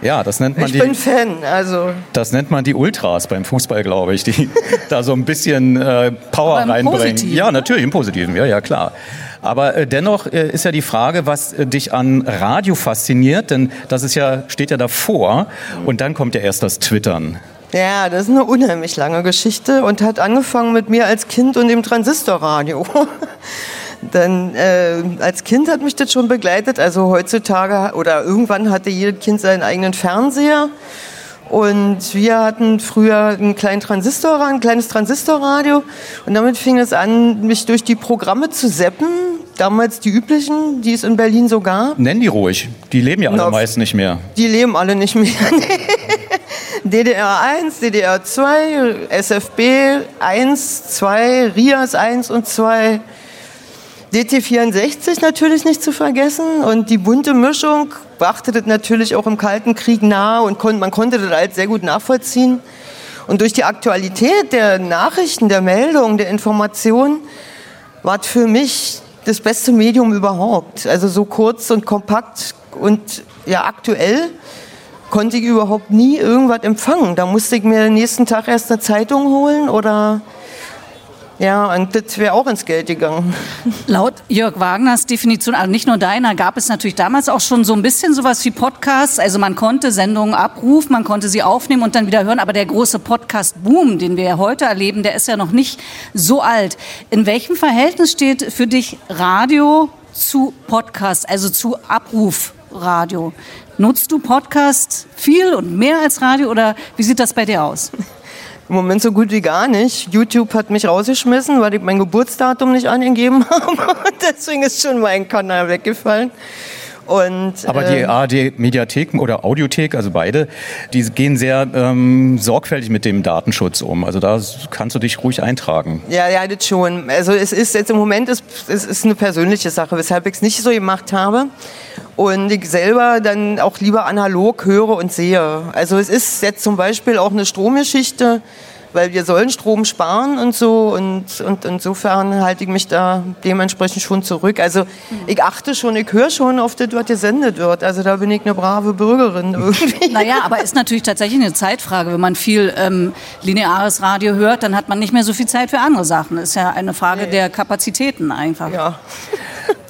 Ja, das nennt man ich die. bin Fan. Also Das nennt man die Ultras beim Fußball, glaube ich, die da so ein bisschen äh, Power Aber im reinbringen. Positiven. Ja, natürlich im Positiven, ja, ja, klar. Aber äh, dennoch äh, ist ja die Frage, was äh, dich an Radio fasziniert, denn das ist ja, steht ja davor und dann kommt ja erst das Twittern. Ja, das ist eine unheimlich lange Geschichte und hat angefangen mit mir als Kind und dem Transistorradio. Denn äh, als Kind hat mich das schon begleitet. Also heutzutage oder irgendwann hatte jedes Kind seinen eigenen Fernseher. Und wir hatten früher einen kleinen Transistor, ein kleines Transistorradio. Und damit fing es an, mich durch die Programme zu seppen. Damals die üblichen, die es in Berlin so gab. Nenn die ruhig, die leben ja alle Na, meist nicht mehr. Die leben alle nicht mehr. DDR 1, DDR 2, SFB 1, 2, RIAS 1 und 2. DT64 natürlich nicht zu vergessen und die bunte Mischung brachte das natürlich auch im Kalten Krieg nahe und kon man konnte das alles sehr gut nachvollziehen. Und durch die Aktualität der Nachrichten, der Meldungen, der Informationen war es für mich das beste Medium überhaupt. Also so kurz und kompakt und ja aktuell konnte ich überhaupt nie irgendwas empfangen. Da musste ich mir den nächsten Tag erst eine Zeitung holen oder ja, und das wäre auch ins Geld gegangen. Laut Jörg Wagners Definition, also nicht nur deiner, gab es natürlich damals auch schon so ein bisschen sowas wie Podcasts. Also man konnte Sendungen abrufen, man konnte sie aufnehmen und dann wieder hören. Aber der große Podcast-Boom, den wir heute erleben, der ist ja noch nicht so alt. In welchem Verhältnis steht für dich Radio zu Podcast, also zu Abrufradio? Nutzt du Podcast viel und mehr als Radio oder wie sieht das bei dir aus? Im Moment so gut wie gar nicht. YouTube hat mich rausgeschmissen, weil ich mein Geburtsdatum nicht angegeben habe. Und deswegen ist schon mein Kanal weggefallen. Und, Aber die ähm, ARD-Mediathek oder Audiothek, also beide, die gehen sehr ähm, sorgfältig mit dem Datenschutz um. Also da kannst du dich ruhig eintragen. Ja, ja, das schon. Also es ist jetzt im Moment ist, es ist eine persönliche Sache, weshalb ich es nicht so gemacht habe. Und ich selber dann auch lieber analog höre und sehe. Also es ist jetzt zum Beispiel auch eine Stromgeschichte, weil wir sollen Strom sparen und so. Und, und insofern halte ich mich da dementsprechend schon zurück. Also ich achte schon, ich höre schon auf das, was gesendet wird. Also da bin ich eine brave Bürgerin irgendwie. Naja, aber ist natürlich tatsächlich eine Zeitfrage. Wenn man viel ähm, lineares Radio hört, dann hat man nicht mehr so viel Zeit für andere Sachen. Ist ja eine Frage der Kapazitäten einfach. Ja.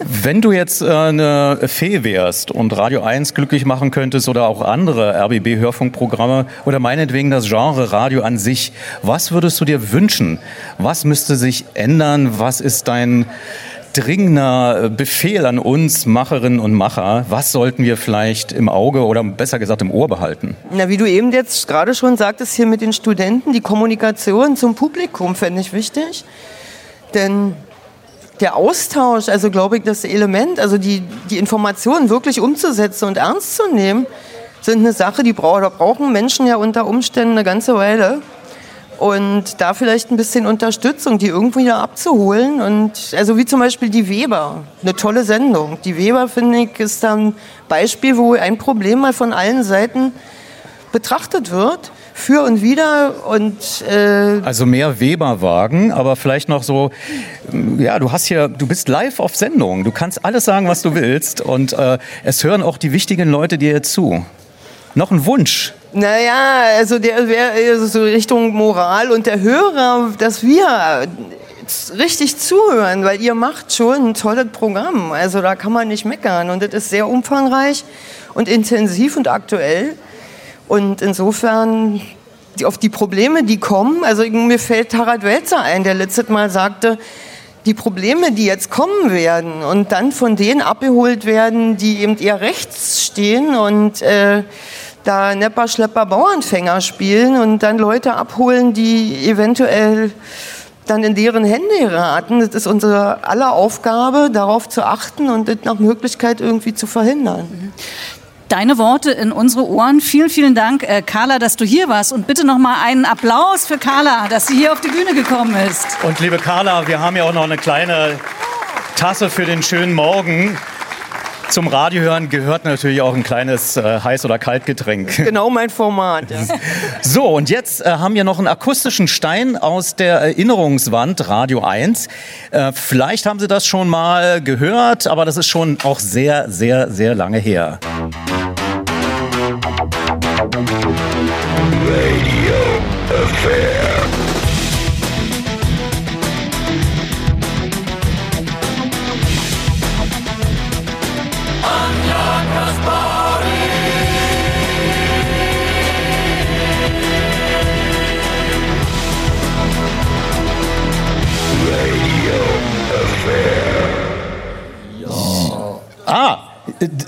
Wenn du jetzt äh, eine Fee wärst und Radio 1 glücklich machen könntest oder auch andere RBB-Hörfunkprogramme oder meinetwegen das Genre Radio an sich, was würdest du dir wünschen? Was müsste sich ändern? Was ist dein dringender Befehl an uns Macherinnen und Macher? Was sollten wir vielleicht im Auge oder besser gesagt im Ohr behalten? Na, wie du eben jetzt gerade schon sagtest, hier mit den Studenten, die Kommunikation zum Publikum fände ich wichtig. Denn der Austausch, also glaube ich, das Element, also die, die Informationen wirklich umzusetzen und ernst zu nehmen, sind eine Sache, die brauchen, da brauchen Menschen ja unter Umständen eine ganze Weile. Und da vielleicht ein bisschen Unterstützung, die irgendwo wieder abzuholen. Und also wie zum Beispiel die Weber, eine tolle Sendung. Die Weber, finde ich, ist da ein Beispiel, wo ein Problem mal von allen Seiten betrachtet wird, für und wieder. Und äh, Also mehr Weberwagen, aber vielleicht noch so, ja, du hast hier, du bist live auf Sendung. Du kannst alles sagen, was du willst und äh, es hören auch die wichtigen Leute dir zu. Noch ein Wunsch. Naja, also der wäre eher so Richtung Moral und der Hörer, dass wir richtig zuhören, weil ihr macht schon ein tolles Programm. Also da kann man nicht meckern und das ist sehr umfangreich und intensiv und aktuell. Und insofern die, auf die Probleme, die kommen, also mir fällt Harald Welzer ein, der letztes Mal sagte, die Probleme, die jetzt kommen werden und dann von denen abgeholt werden, die eben eher rechts stehen und äh, da Nepper, Schlepper, Bauernfänger spielen und dann Leute abholen, die eventuell dann in deren Hände geraten. Das ist unsere aller Aufgabe, darauf zu achten und das nach Möglichkeit irgendwie zu verhindern. Deine Worte in unsere Ohren. Vielen, vielen Dank, äh, Carla, dass du hier warst. Und bitte noch mal einen Applaus für Carla, dass sie hier auf die Bühne gekommen ist. Und liebe Carla, wir haben ja auch noch eine kleine Tasse für den schönen Morgen. Zum Radiohören gehört natürlich auch ein kleines äh, Heiß- oder Kaltgetränk. Genau mein Format. Ja. So, und jetzt äh, haben wir noch einen akustischen Stein aus der Erinnerungswand Radio 1. Äh, vielleicht haben Sie das schon mal gehört, aber das ist schon auch sehr, sehr, sehr lange her. Radio Affair. Ah,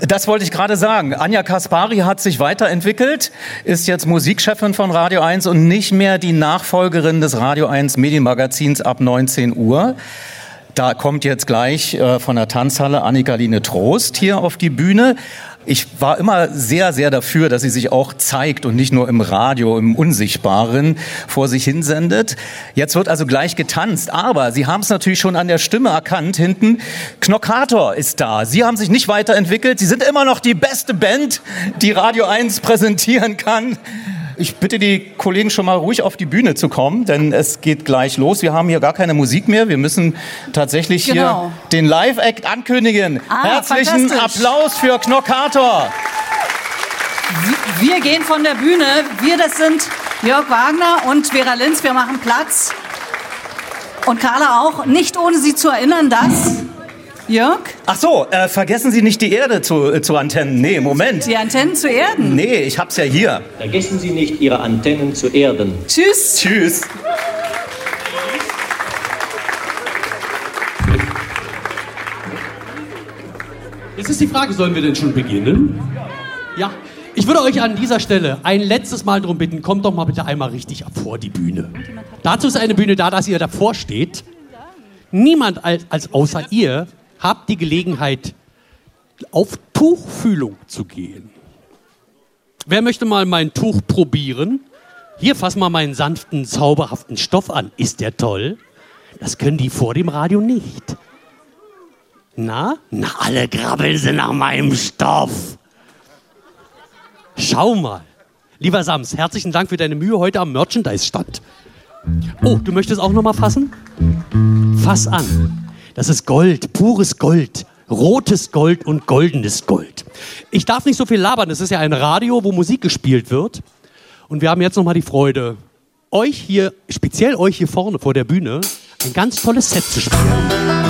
das wollte ich gerade sagen. Anja Kaspari hat sich weiterentwickelt, ist jetzt Musikchefin von Radio 1 und nicht mehr die Nachfolgerin des Radio 1 Medienmagazins ab 19 Uhr. Da kommt jetzt gleich äh, von der Tanzhalle Annika-Line Trost hier auf die Bühne. Ich war immer sehr, sehr dafür, dass sie sich auch zeigt und nicht nur im Radio, im Unsichtbaren vor sich hinsendet. Jetzt wird also gleich getanzt, aber Sie haben es natürlich schon an der Stimme erkannt. Hinten Knockator ist da. Sie haben sich nicht weiterentwickelt. Sie sind immer noch die beste Band, die Radio 1 präsentieren kann. Ich bitte die Kollegen schon mal ruhig auf die Bühne zu kommen, denn es geht gleich los. Wir haben hier gar keine Musik mehr. Wir müssen tatsächlich Genau. hier den Live-Act ankündigen. Ah, Herzlichen. Applaus für Knockator. Wir gehen von der Bühne. Wir, das sind Jörg Wagner und Vera Linz. Wir machen Platz. Und Carla auch. Nicht ohne Sie zu erinnern, dass... Jörg? Ach so, äh, vergessen Sie nicht die Erde zu, äh, zu Antennen. Nee, Moment. Die Antennen zu erden. Nee, ich hab's ja hier. Vergessen Sie nicht, Ihre Antennen zu erden. Tschüss. Tschüss. Jetzt ist die Frage, sollen wir denn schon beginnen? Ja. Ich würde euch an dieser Stelle ein letztes Mal darum bitten, kommt doch mal bitte einmal richtig vor die Bühne. Dazu ist eine Bühne da, dass ihr davor steht. Niemand als, als außer ihr habt die Gelegenheit, auf Tuchfühlung zu gehen. Wer möchte mal mein Tuch probieren? Hier, fass mal meinen sanften, zauberhaften Stoff an. Ist der toll? Das können die vor dem Radio nicht. Na? Na, alle grabbeln sie nach meinem Stoff. Schau mal. Lieber Sams, herzlichen Dank für deine Mühe heute am Merchandise-Stand. Oh, du möchtest auch noch mal fassen? Fass an. Das ist Gold, pures Gold. Rotes Gold und goldenes Gold. Ich darf nicht so viel labern. Es ist ja ein Radio, wo Musik gespielt wird. Und wir haben jetzt noch mal die Freude, euch hier, speziell euch hier vorne vor der Bühne, ein ganz tolles Set zu spielen.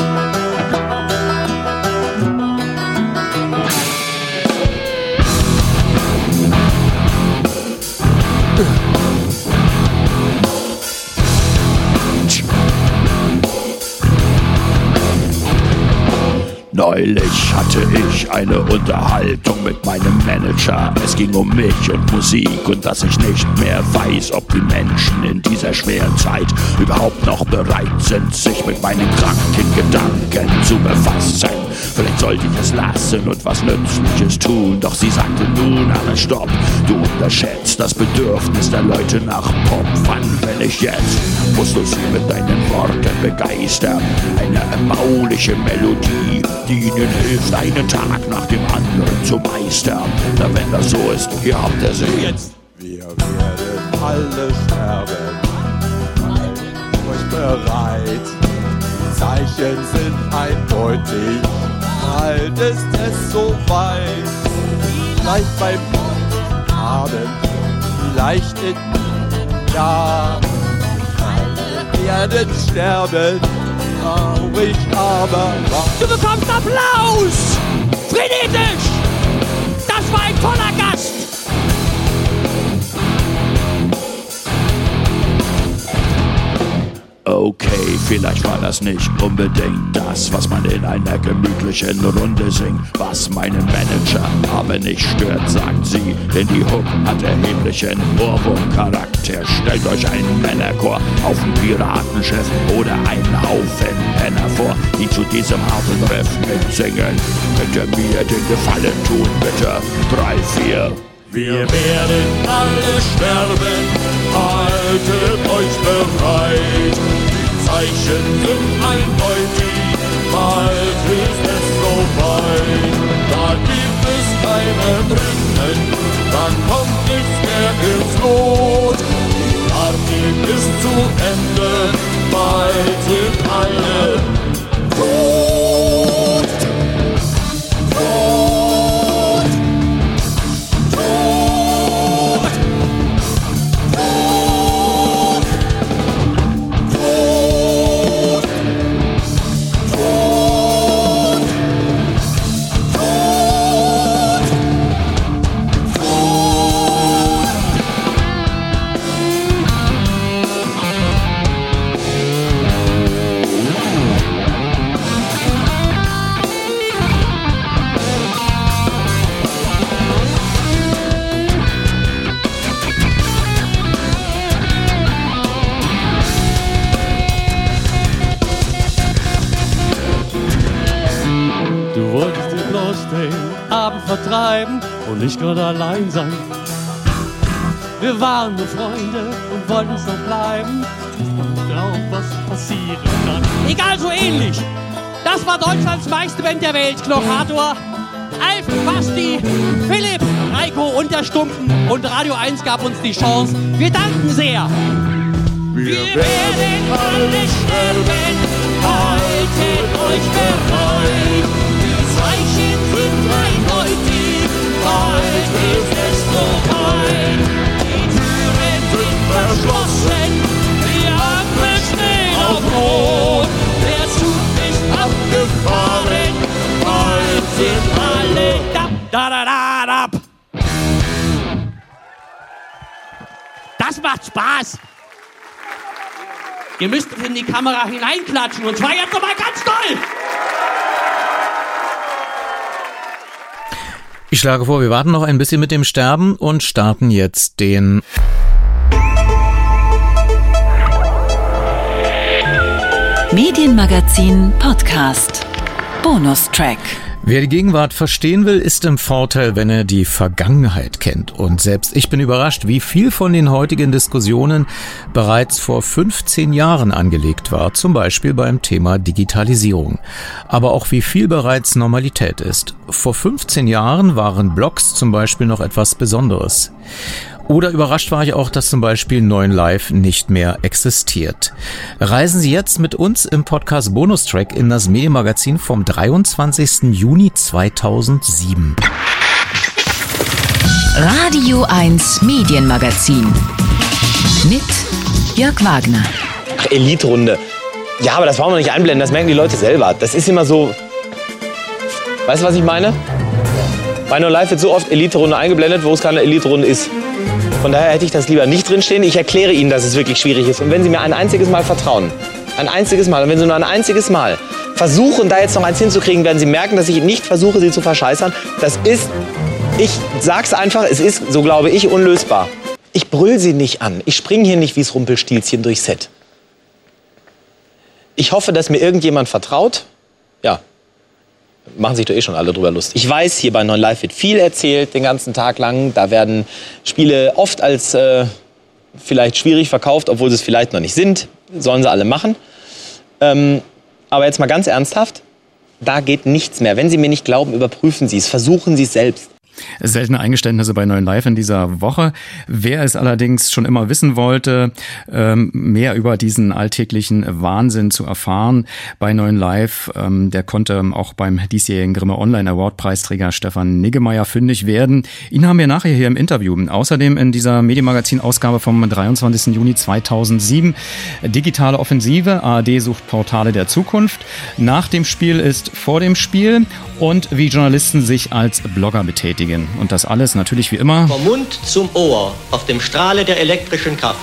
Neulich hatte ich eine Unterhaltung mit meinem Manager. Es ging um mich und Musik und dass ich nicht mehr weiß, ob die Menschen in dieser schweren Zeit überhaupt noch bereit sind, sich mit meinen kranken Gedanken zu befassen. Vielleicht sollte ich es lassen und was Nützliches tun, doch sie sagte nun, aber stopp, du unterschätzt das Bedürfnis der Leute nach Pop. Wann, wenn ich jetzt, musst du sie mit deinen Worten begeistern. Eine erbauliche Melodie, die ihnen hilft, einen Tag nach dem anderen zu meistern. Na, wenn das so ist, ihr habt es jetzt. Wir werden alle sterben. Euch bereit. Die Zeichen sind eindeutig. Bald ist es soweit. Vielleicht beim Abend, vielleicht in Jahr. Wir werden sterben. Traurig, aber wahr. Du bekommst Applaus! Frenetisch! Das war ein toller Gast! Okay, vielleicht war das nicht unbedingt das, was man in einer gemütlichen Runde singt. Was meinen Manager aber nicht stört, sagt sie, denn die Hook hat erheblichen Ohrwurmcharakter. Stellt euch einen Männerchor auf ein Piratenschiff oder einen Haufen Penner vor, die zu diesem harten Riff mitsingen. Könnt ihr mir den Gefallen tun, bitte? Drei, vier. Wir werden alle sterben, haltet euch bereit. Zeichen sind eindeutig, bald ist es soweit. Da gibt es keine Drinnen, dann kommt nichts mehr ins Lot. Die Party ist zu Ende, bald sind alle tot. Und nicht gerade allein sein. Wir waren nur Freunde und wollten es noch bleiben. Drauf, was passieren kann. Egal, so ähnlich. Das war Deutschlands meiste Band der Welt. Knochator, Alf, Basti, Philipp, Reiko und der Stumpen. Und Radio 1 gab uns die Chance. Wir danken sehr. Wir werden alle sterben, haltet Spaß. Ihr müsst in die Kamera hineinklatschen und zwar jetzt nochmal ganz doll. Ich schlage vor, wir warten noch ein bisschen mit dem Sterben und starten jetzt den Medienmagazin Podcast. Bonustrack. Wer die Gegenwart verstehen will, ist im Vorteil, wenn er die Vergangenheit kennt. Und selbst ich bin überrascht, wie viel von den heutigen Diskussionen bereits vor 15 Jahren angelegt war, zum Beispiel beim Thema Digitalisierung. Aber auch wie viel bereits Normalität ist. Vor 15 Jahren waren Blogs zum Beispiel noch etwas Besonderes. Oder überrascht war ich auch, dass zum Beispiel 9 Live nicht mehr existiert. Reisen Sie jetzt mit uns im Podcast Bonustrack in das Medienmagazin vom 23. Juni 2007. Radio 1 Medienmagazin. Mit Jörg Wagner. Ach, Elite-Runde. Ja, aber das brauchen wir nicht einblenden, das merken die Leute selber. Das ist immer so. Weißt du, was ich meine? Bei No Live wird so oft Elite-Runde eingeblendet, wo es keine Elite-Runde ist. Von daher hätte ich das lieber nicht drinstehen. Ich erkläre Ihnen, dass es wirklich schwierig ist. Und wenn Sie mir ein einziges Mal vertrauen, ein einziges Mal, und wenn Sie nur ein einziges Mal versuchen, da jetzt noch eins hinzukriegen, werden Sie merken, dass ich nicht versuche, Sie zu verscheißern. Das ist, ich sag's einfach, es ist, so glaube ich, unlösbar. Ich brüll Sie nicht an. Ich springe hier nicht wie's Rumpelstilzchen durchs Set. Ich hoffe, dass mir irgendjemand vertraut. Machen sich doch eh schon alle drüber lustig. Ich weiß, hier bei Non Live wird viel erzählt den ganzen Tag lang. Da werden Spiele oft als äh, vielleicht schwierig verkauft, obwohl sie es vielleicht noch nicht sind. Sollen sie alle machen. Ähm, aber jetzt mal ganz ernsthaft, da geht nichts mehr. Wenn Sie mir nicht glauben, überprüfen Sie es, versuchen Sie es selbst. Seltene Eingeständnisse bei Neuen Live in dieser Woche. Wer es allerdings schon immer wissen wollte, ähm, mehr über diesen alltäglichen Wahnsinn zu erfahren bei Neuen Live, ähm, der konnte auch beim diesjährigen Grimme Online Award Preisträger Stefan Niggemeier fündig werden. Ihn haben wir nachher hier im Interview. Außerdem in dieser Medienmagazin-Ausgabe vom 23. Juni 2007 digitale Offensive. ARD sucht Portale der Zukunft. Nach dem Spiel ist vor dem Spiel und wie Journalisten sich als Blogger betätigen. Und das alles natürlich wie immer Vom Mund zum Ohr auf dem Strahle der elektrischen Kraft.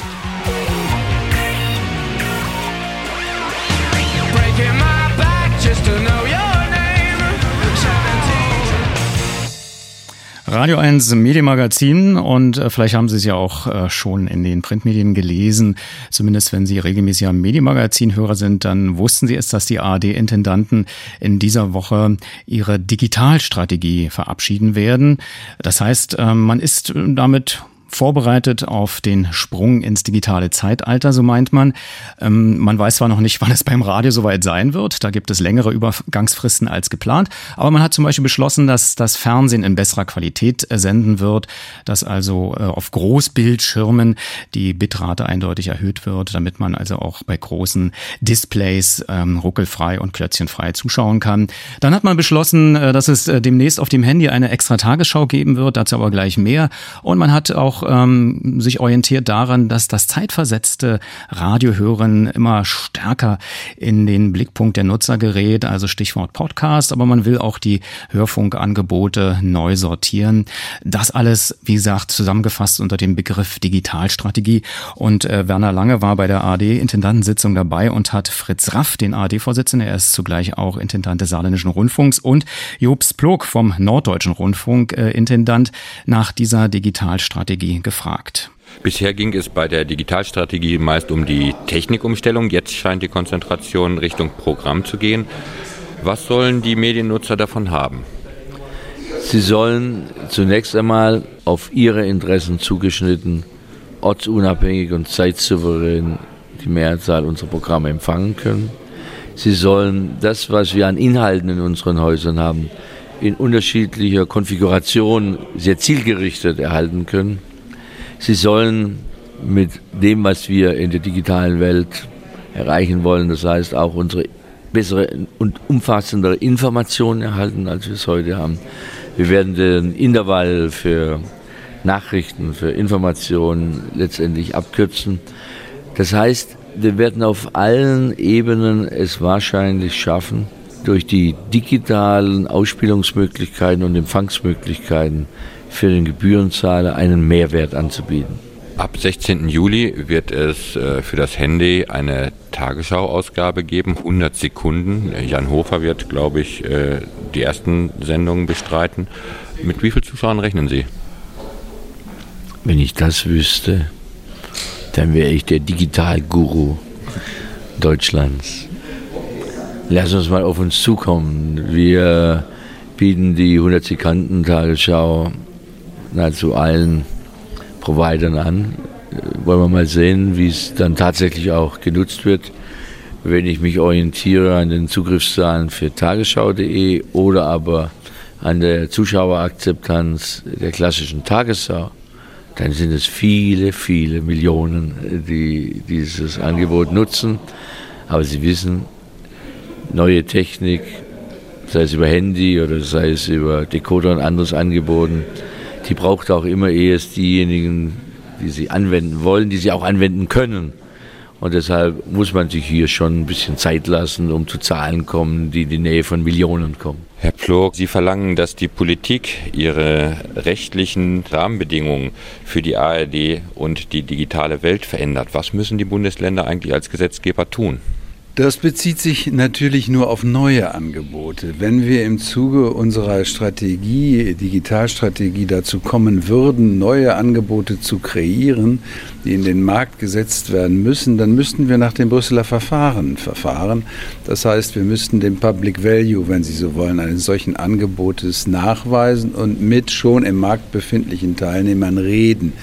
Radio 1 Medienmagazin und äh, vielleicht haben Sie es ja auch äh, schon in den Printmedien gelesen. Zumindest wenn Sie regelmäßiger Medienmagazin-Hörer sind, dann wussten Sie es, dass die ARD-Intendanten in dieser Woche ihre Digitalstrategie verabschieden werden. Das heißt, äh, man ist damit vorbereitet auf den Sprung ins digitale Zeitalter, so meint man. Ähm, man weiß zwar noch nicht, wann es beim Radio soweit sein wird. Da gibt es längere Übergangsfristen als geplant. Aber man hat zum Beispiel beschlossen, dass das Fernsehen in besserer Qualität äh, senden wird, dass also äh, auf Großbildschirmen die Bitrate eindeutig erhöht wird, damit man also auch bei großen Displays ähm, ruckelfrei und klötzchenfrei zuschauen kann. Dann hat man beschlossen, äh, dass es äh, demnächst auf dem Handy eine extra Tagesschau geben wird, dazu aber gleich mehr. Und man hat auch ähm, sich orientiert daran, dass das zeitversetzte Radiohören immer stärker in den Blickpunkt der Nutzer gerät, also Stichwort Podcast, aber man will auch die Hörfunkangebote neu sortieren. Das alles, wie gesagt, zusammengefasst unter dem Begriff Digitalstrategie. Und äh, Werner Lange war bei der ARD-Intendantensitzung dabei und hat Fritz Raff, den ARD-Vorsitzenden, er ist zugleich auch Intendant des Saarländischen Rundfunks und Jobs Plog vom Norddeutschen Rundfunk, äh, Intendant, nach dieser Digitalstrategie gefragt. Bisher ging es bei der Digitalstrategie meist um die Technikumstellung. Jetzt scheint die Konzentration Richtung Programm zu gehen. Was sollen die Mediennutzer davon haben? Sie sollen zunächst einmal auf ihre Interessen zugeschnitten, ortsunabhängig und zeitsouverän die Mehrzahl unserer Programme empfangen können. Sie sollen das, was wir an Inhalten in unseren Häusern haben, in unterschiedlicher Konfiguration sehr zielgerichtet erhalten können. Sie sollen mit dem, was wir in der digitalen Welt erreichen wollen, das heißt auch unsere bessere und umfassendere Informationen erhalten, als wir es heute haben. Wir werden den Intervall für Nachrichten, für Informationen letztendlich abkürzen. Das heißt, wir werden auf allen Ebenen es wahrscheinlich schaffen, durch die digitalen Ausspielungsmöglichkeiten und Empfangsmöglichkeiten für den Gebührenzahler einen Mehrwert anzubieten. Ab 16. Juli wird es äh, für das Handy eine Tagesschau-Ausgabe geben, 100 Sekunden. Jan Hofer wird, glaube ich, äh, die ersten Sendungen bestreiten. Mit wie vielen Zuschauern rechnen Sie? Wenn ich das wüsste, dann wäre ich der Digitalguru Deutschlands. Lass uns mal auf uns zukommen. Wir bieten die 100 Sekunden Tagesschau nahezu allen Providern an. Wollen wir mal sehen, wie es dann tatsächlich auch genutzt wird. Wenn ich mich orientiere an den Zugriffszahlen für tagesschau.de oder aber an der Zuschauerakzeptanz der klassischen Tagesschau, dann sind es viele, viele Millionen, die dieses Angebot nutzen. Aber Sie wissen, neue Technik, sei es über Handy oder sei es über Decoder und anderes angeboten, die braucht auch immer erst diejenigen, die sie anwenden wollen, die sie auch anwenden können. Und deshalb muss man sich hier schon ein bisschen Zeit lassen, um zu Zahlen kommen, die in die Nähe von Millionen kommen. Herr Plog, Sie verlangen, dass die Politik ihre rechtlichen Rahmenbedingungen für die ARD und die digitale Welt verändert. Was müssen die Bundesländer eigentlich als Gesetzgeber tun? Das bezieht sich natürlich nur auf neue Angebote. Wenn wir im Zuge unserer Strategie, Digitalstrategie dazu kommen würden, neue Angebote zu kreieren, die in den Markt gesetzt werden müssen, dann müssten wir nach dem Brüsseler Verfahren verfahren. Das heißt, wir müssten den Public Value, wenn Sie so wollen, eines solchen Angebotes nachweisen und mit schon im Markt befindlichen Teilnehmern reden.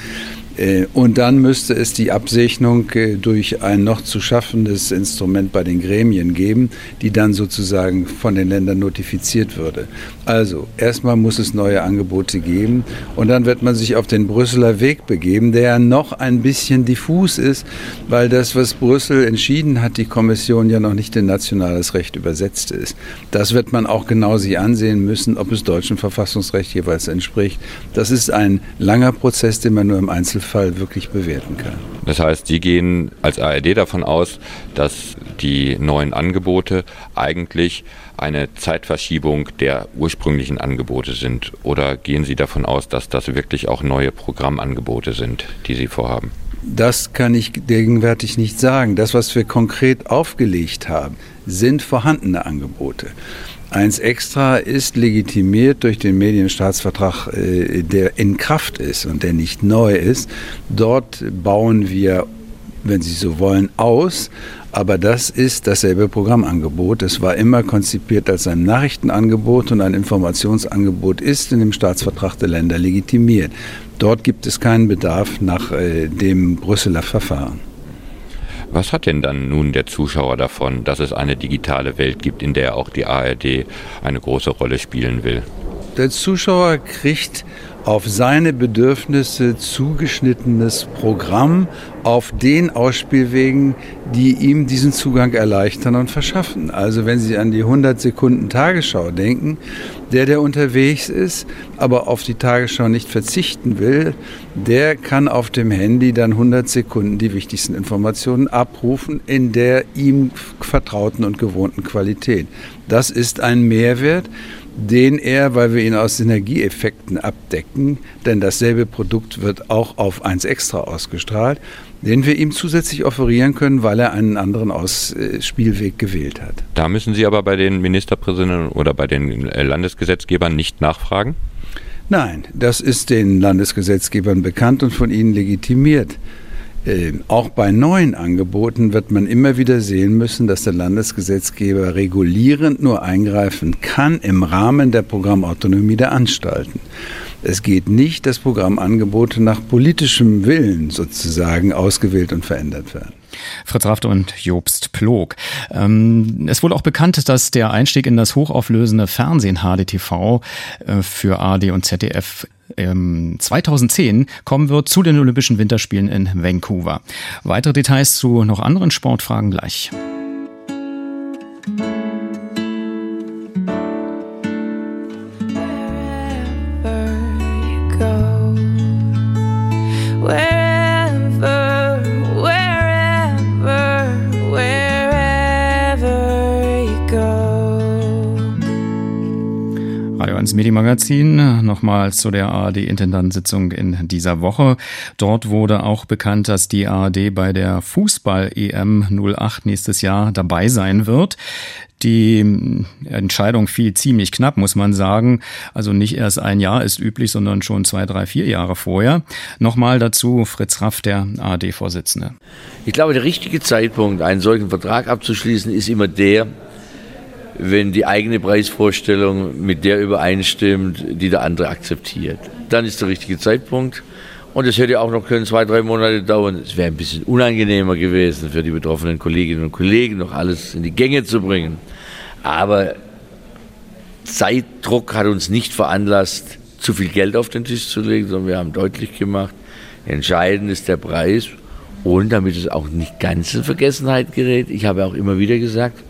Äh, und dann müsste es die Absegnung äh, durch ein noch zu schaffendes Instrument bei den Gremien geben, die dann sozusagen von den Ländern notifiziert würde. Also erstmal muss es neue Angebote geben und dann wird man sich auf den Brüsseler Weg begeben, der noch ein bisschen diffus ist, weil das, was Brüssel entschieden hat, die Kommission ja noch nicht in nationales Recht übersetzt ist. Das wird man auch genau sich ansehen müssen, ob es deutschem Verfassungsrecht jeweils entspricht. Das ist ein langer Prozess, den man nur im Einzelfall Fall wirklich bewerten kann. Das heißt, Sie gehen als ARD davon aus, dass die neuen Angebote eigentlich eine Zeitverschiebung der ursprünglichen Angebote sind? Oder gehen Sie davon aus, dass das wirklich auch neue Programmangebote sind, die Sie vorhaben? Das kann ich gegenwärtig nicht sagen. Das, was wir konkret aufgelegt haben, sind vorhandene Angebote. Eins extra ist legitimiert durch den Medienstaatsvertrag, äh, der in Kraft ist und der nicht neu ist. Dort bauen wir, wenn Sie so wollen, aus. Aber das ist dasselbe Programmangebot. Es war immer konzipiert als ein Nachrichtenangebot und ein Informationsangebot ist in dem Staatsvertrag der Länder legitimiert. Dort gibt es keinen Bedarf nach äh, dem Brüsseler Verfahren. Was hat denn dann nun der Zuschauer davon, dass es eine digitale Welt gibt, in der auch die ARD eine große Rolle spielen will? Der Zuschauer kriegt auf seine Bedürfnisse zugeschnittenes Programm auf den Ausspielwegen, die ihm diesen Zugang erleichtern und verschaffen. Also wenn Sie an die 100 Sekunden Tagesschau denken, der, der unterwegs ist, aber auf die Tagesschau nicht verzichten will, der kann auf dem Handy dann 100 Sekunden die wichtigsten Informationen abrufen in der ihm vertrauten und gewohnten Qualität. Das ist ein Mehrwert, den er, weil wir ihn aus Synergieeffekten abdecken, denn dasselbe Produkt wird auch auf 1 extra ausgestrahlt, den wir ihm zusätzlich offerieren können, weil er einen anderen Ausspielweg gewählt hat. Da müssen Sie aber bei den Ministerpräsidenten oder bei den Landesgesetzgebern nicht nachfragen? Nein, das ist den Landesgesetzgebern bekannt und von ihnen legitimiert. Äh, auch bei neuen Angeboten wird man immer wieder sehen müssen, dass der Landesgesetzgeber regulierend nur eingreifen kann im Rahmen der Programmautonomie der Anstalten. Es geht nicht, dass Programmangebote nach politischem Willen sozusagen ausgewählt und verändert werden. Fritz Rafte und Jobst Plog. Ähm, es wurde auch bekannt, dass der Einstieg in das hochauflösende Fernsehen HDTV äh, für AD und ZDF 2010 kommen wird zu den Olympischen Winterspielen in Vancouver. Weitere Details zu noch anderen Sportfragen gleich. Wherever, 1 Medienmagazin. Nochmal zu der ARD-Intendantensitzung in dieser Woche. Dort wurde auch bekannt, dass die ARD bei der Fußball-EM 08 nächstes Jahr dabei sein wird. Die Entscheidung fiel ziemlich knapp, muss man sagen. Also nicht erst ein Jahr ist üblich, sondern schon zwei, drei, vier Jahre vorher. Nochmal dazu Fritz Raff, der ARD-Vorsitzende. Ich glaube, der richtige Zeitpunkt, einen solchen Vertrag abzuschließen, ist immer der, wenn die eigene Preisvorstellung mit der übereinstimmt, die der andere akzeptiert. Dann ist der richtige Zeitpunkt. Und es hätte auch noch können zwei, drei Monate dauern. Es wäre ein bisschen unangenehmer gewesen für die betroffenen Kolleginnen und Kollegen, noch alles in die Gänge zu bringen. Aber Zeitdruck hat uns nicht veranlasst, zu viel Geld auf den Tisch zu legen, sondern wir haben deutlich gemacht, entscheidend ist der Preis. Und damit es auch nicht ganz in Vergessenheit gerät, ich habe auch immer wieder gesagt,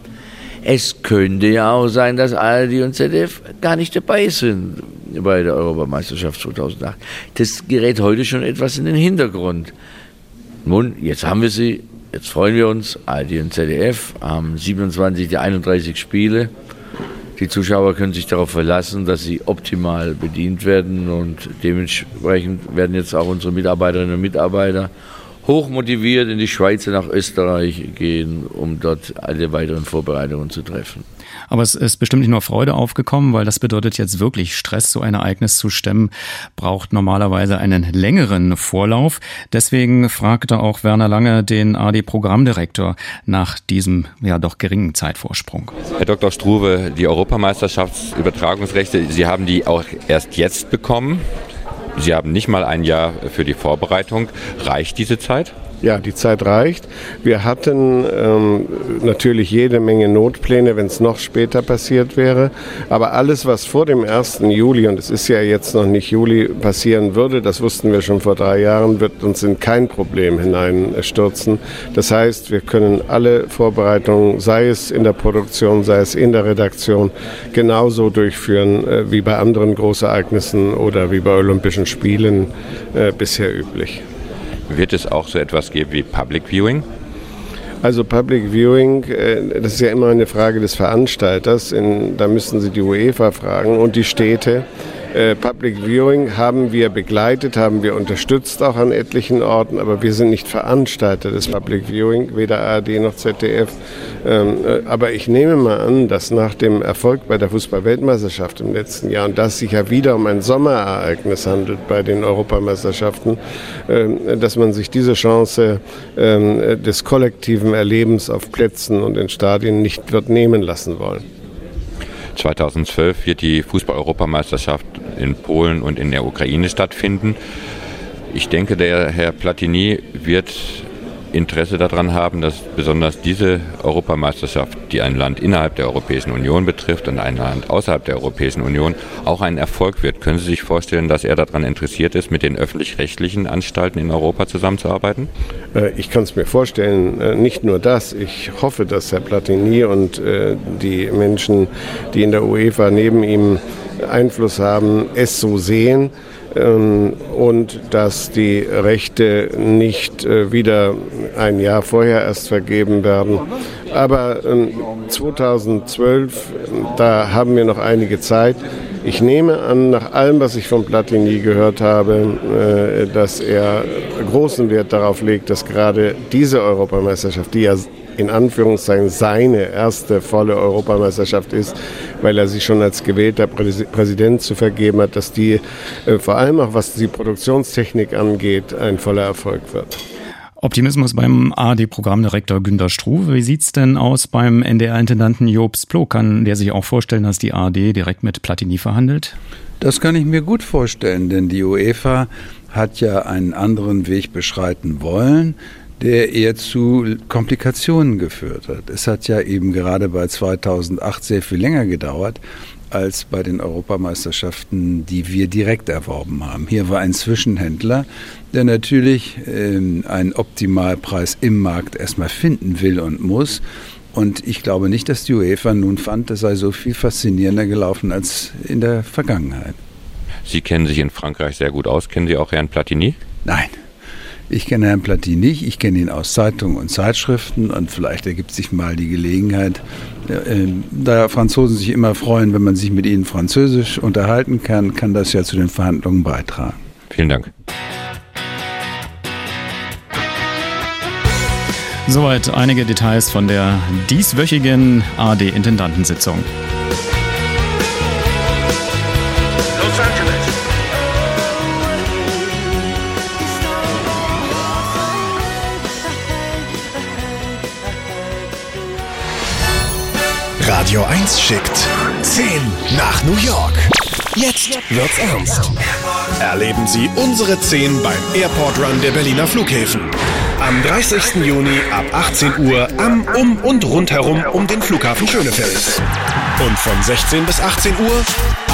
es könnte ja auch sein, dass ARD und ZDF gar nicht dabei sind bei der Europameisterschaft 2008. Das gerät heute schon etwas in den Hintergrund. Nun, jetzt haben wir sie, jetzt freuen wir uns, ARD und ZDF haben 27 der 31 Spiele. Die Zuschauer können sich darauf verlassen, dass sie optimal bedient werden und dementsprechend werden jetzt auch unsere Mitarbeiterinnen und Mitarbeiter hochmotiviert in die Schweiz und nach Österreich gehen, um dort alle weiteren Vorbereitungen zu treffen. Aber es ist bestimmt nicht nur Freude aufgekommen, weil das bedeutet jetzt wirklich Stress, so ein Ereignis zu stemmen, braucht normalerweise einen längeren Vorlauf. Deswegen fragte auch Werner Lange den AD-Programmdirektor nach diesem ja doch geringen Zeitvorsprung. Herr Dr. Struve, die Europameisterschaftsübertragungsrechte, Sie haben die auch erst jetzt bekommen. Sie haben nicht mal ein Jahr für die Vorbereitung. Reicht diese Zeit? Ja, die Zeit reicht. Wir hatten ähm, natürlich jede Menge Notpläne, wenn es noch später passiert wäre. Aber alles, was vor dem 1. Juli, und es ist ja jetzt noch nicht Juli, passieren würde, das wussten wir schon vor drei Jahren, wird uns in kein Problem hineinstürzen. Das heißt, wir können alle Vorbereitungen, sei es in der Produktion, sei es in der Redaktion, genauso durchführen äh, wie bei anderen Großereignissen oder wie bei Olympischen Spielen äh, bisher üblich. Wird es auch so etwas geben wie Public Viewing? Also Public Viewing, äh, das ist ja immer eine Frage des Veranstalters. In, da müssen Sie die UEFA fragen und die Städte. Äh, Public Viewing haben wir begleitet, haben wir unterstützt auch an etlichen Orten, aber wir sind nicht Veranstalter des Public Viewing, weder ARD noch ZDF. Ähm, äh, aber ich nehme mal an, dass nach dem Erfolg bei der Fußball-Weltmeisterschaft im letzten Jahr und dass sich ja wieder um ein Sommerereignis handelt bei den Europameisterschaften, äh, dass man sich diese Chance äh, des kollektiven Erlebens auf Plätzen und in Stadien nicht wird nehmen lassen wollen. 2012 wird die Fußball-Europameisterschaft in Polen und in der Ukraine stattfinden. Ich denke, der Herr Platini wird Interesse daran haben, dass besonders diese Europameisterschaft, die ein Land innerhalb der Europäischen Union betrifft und ein Land außerhalb der Europäischen Union, auch ein Erfolg wird. Können Sie sich vorstellen, dass er daran interessiert ist, mit den öffentlich-rechtlichen Anstalten in Europa zusammenzuarbeiten? Äh, Ich kann es mir vorstellen, äh, nicht nur das. Ich hoffe, dass Herr Platini und äh, die Menschen, die in der UEFA neben ihm Einfluss haben, es so sehen und dass die Rechte nicht äh, wieder ein Jahr vorher erst vergeben werden. Aber ähm, 2012, da haben wir noch einige Zeit. Ich nehme an, nach allem, was ich von Platini gehört habe, äh, dass er großen Wert darauf legt, dass gerade diese Europameisterschaft, die ja in Anführungszeichen seine erste volle Europameisterschaft ist, weil er sich schon als gewählter Präsi- Präsident zu vergeben hat, dass die äh, vor allem auch was die Produktionstechnik angeht, ein voller Erfolg wird. Optimismus beim ARD-Programmdirektor Günter Struve. Wie sieht's denn aus beim NDR-Intendanten Jobs Plo? Kann der sich auch vorstellen, dass die ARD direkt mit Platini verhandelt? Das kann ich mir gut vorstellen, denn die UEFA hat ja einen anderen Weg beschreiten wollen, der eher zu Komplikationen geführt hat. Es hat ja eben gerade bei 2008 sehr viel länger gedauert als bei den Europameisterschaften, die wir direkt erworben haben. Hier war ein Zwischenhändler, der natürlich ähm, einen Optimalpreis im Markt erstmal finden will und muss. Und ich glaube nicht, dass die UEFA nun fand, das sei so viel faszinierender gelaufen als in der Vergangenheit. Sie kennen sich in Frankreich sehr gut aus. Kennen Sie auch Herrn Platini? Nein. Ich kenne Herrn Platini nicht, ich kenne ihn aus Zeitungen und Zeitschriften und vielleicht ergibt sich mal die Gelegenheit, äh, da Franzosen sich immer freuen, wenn man sich mit ihnen französisch unterhalten kann, kann das ja zu den Verhandlungen beitragen. Vielen Dank. Soweit einige Details von der dieswöchigen ARD-Intendantensitzung. Radio 1 schickt 10 nach New York. Jetzt wird's ernst. Erleben Sie unsere 10 beim Airport Run der Berliner Flughäfen. Am 30. Juni ab 18 Uhr am, um und rundherum um den Flughafen Schönefeld. Und von 16 bis 18 Uhr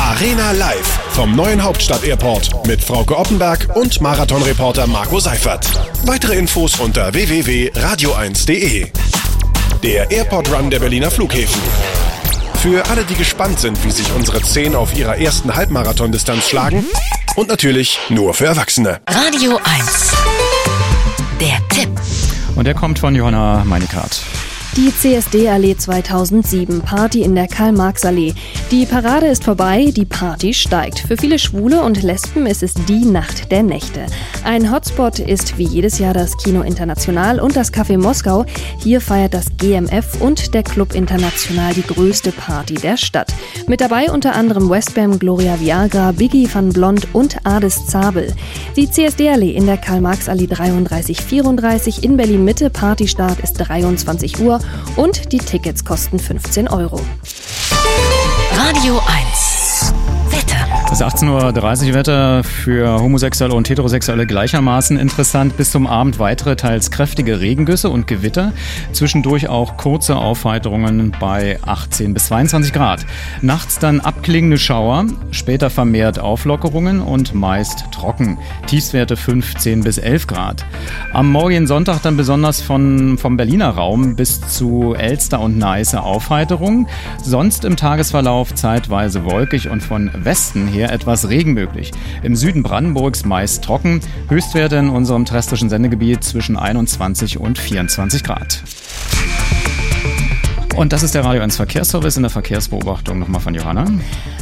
Arena Live vom neuen Hauptstadt-Airport mit Frauke Oppenberg und Marathonreporter Marco Seifert. Weitere Infos unter www.radio1.de. Der Airport Run der Berliner Flughäfen. Für alle, die gespannt sind, wie sich unsere 10 auf ihrer ersten Halbmarathon-Distanz schlagen. Und natürlich nur für Erwachsene. Radio 1. Der Tipp. Und der kommt von Johanna Meinikart. Die CSD-Allee 2007, Party in der Karl-Marx-Allee. Die Parade ist vorbei, die Party steigt. Für viele Schwule und Lesben ist es die Nacht der Nächte. Ein Hotspot ist wie jedes Jahr das Kino International und das Café Moskau. Hier feiert das GMF und der Club International die größte Party der Stadt. Mit dabei unter anderem Westbam, Gloria Viagra, Biggie van Blond und Ades Zabel. Die CSD-Allee in der Karl-Marx-Allee 3334 in Berlin-Mitte. Partystart ist 23 Uhr und die Tickets kosten 15 Euro. Radio 1. Das 18.30 Uhr Wetter für Homosexuelle und Heterosexuelle gleichermaßen interessant. Bis zum Abend weitere, teils kräftige Regengüsse und Gewitter. Zwischendurch auch kurze Aufheiterungen bei 18 bis 22 Grad. Nachts dann abklingende Schauer, später vermehrt Auflockerungen und meist trocken. Tiefstwerte 15 bis 11 Grad. Am morgigen Sonntag dann besonders von, vom Berliner Raum bis zu Elster und Neiße Aufheiterung. Sonst im Tagesverlauf zeitweise wolkig und von Westen her etwas Regen möglich. Im Süden Brandenburgs meist trocken. Höchstwerte in unserem terrestrischen Sendegebiet zwischen 21 und 24 Grad. Und das ist der Radio 1 Verkehrsservice in der Verkehrsbeobachtung nochmal von Johanna.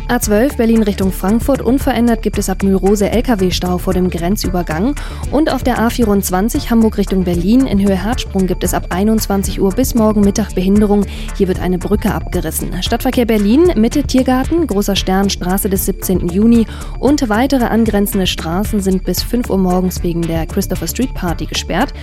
A12 Berlin Richtung Frankfurt. Unverändert gibt es ab Mühlrose LKW-Stau vor dem Grenzübergang. Und auf der A24 Hamburg Richtung Berlin in Höhe Hartsprung gibt es ab 21 Uhr bis morgen Mittag Behinderung. Hier wird eine Brücke abgerissen. Stadtverkehr Berlin, Mitte Tiergarten, Großer Stern, Straße des 17. Juni und weitere angrenzende Straßen sind bis 5 Uhr morgens wegen der Christopher Street Party gesperrt.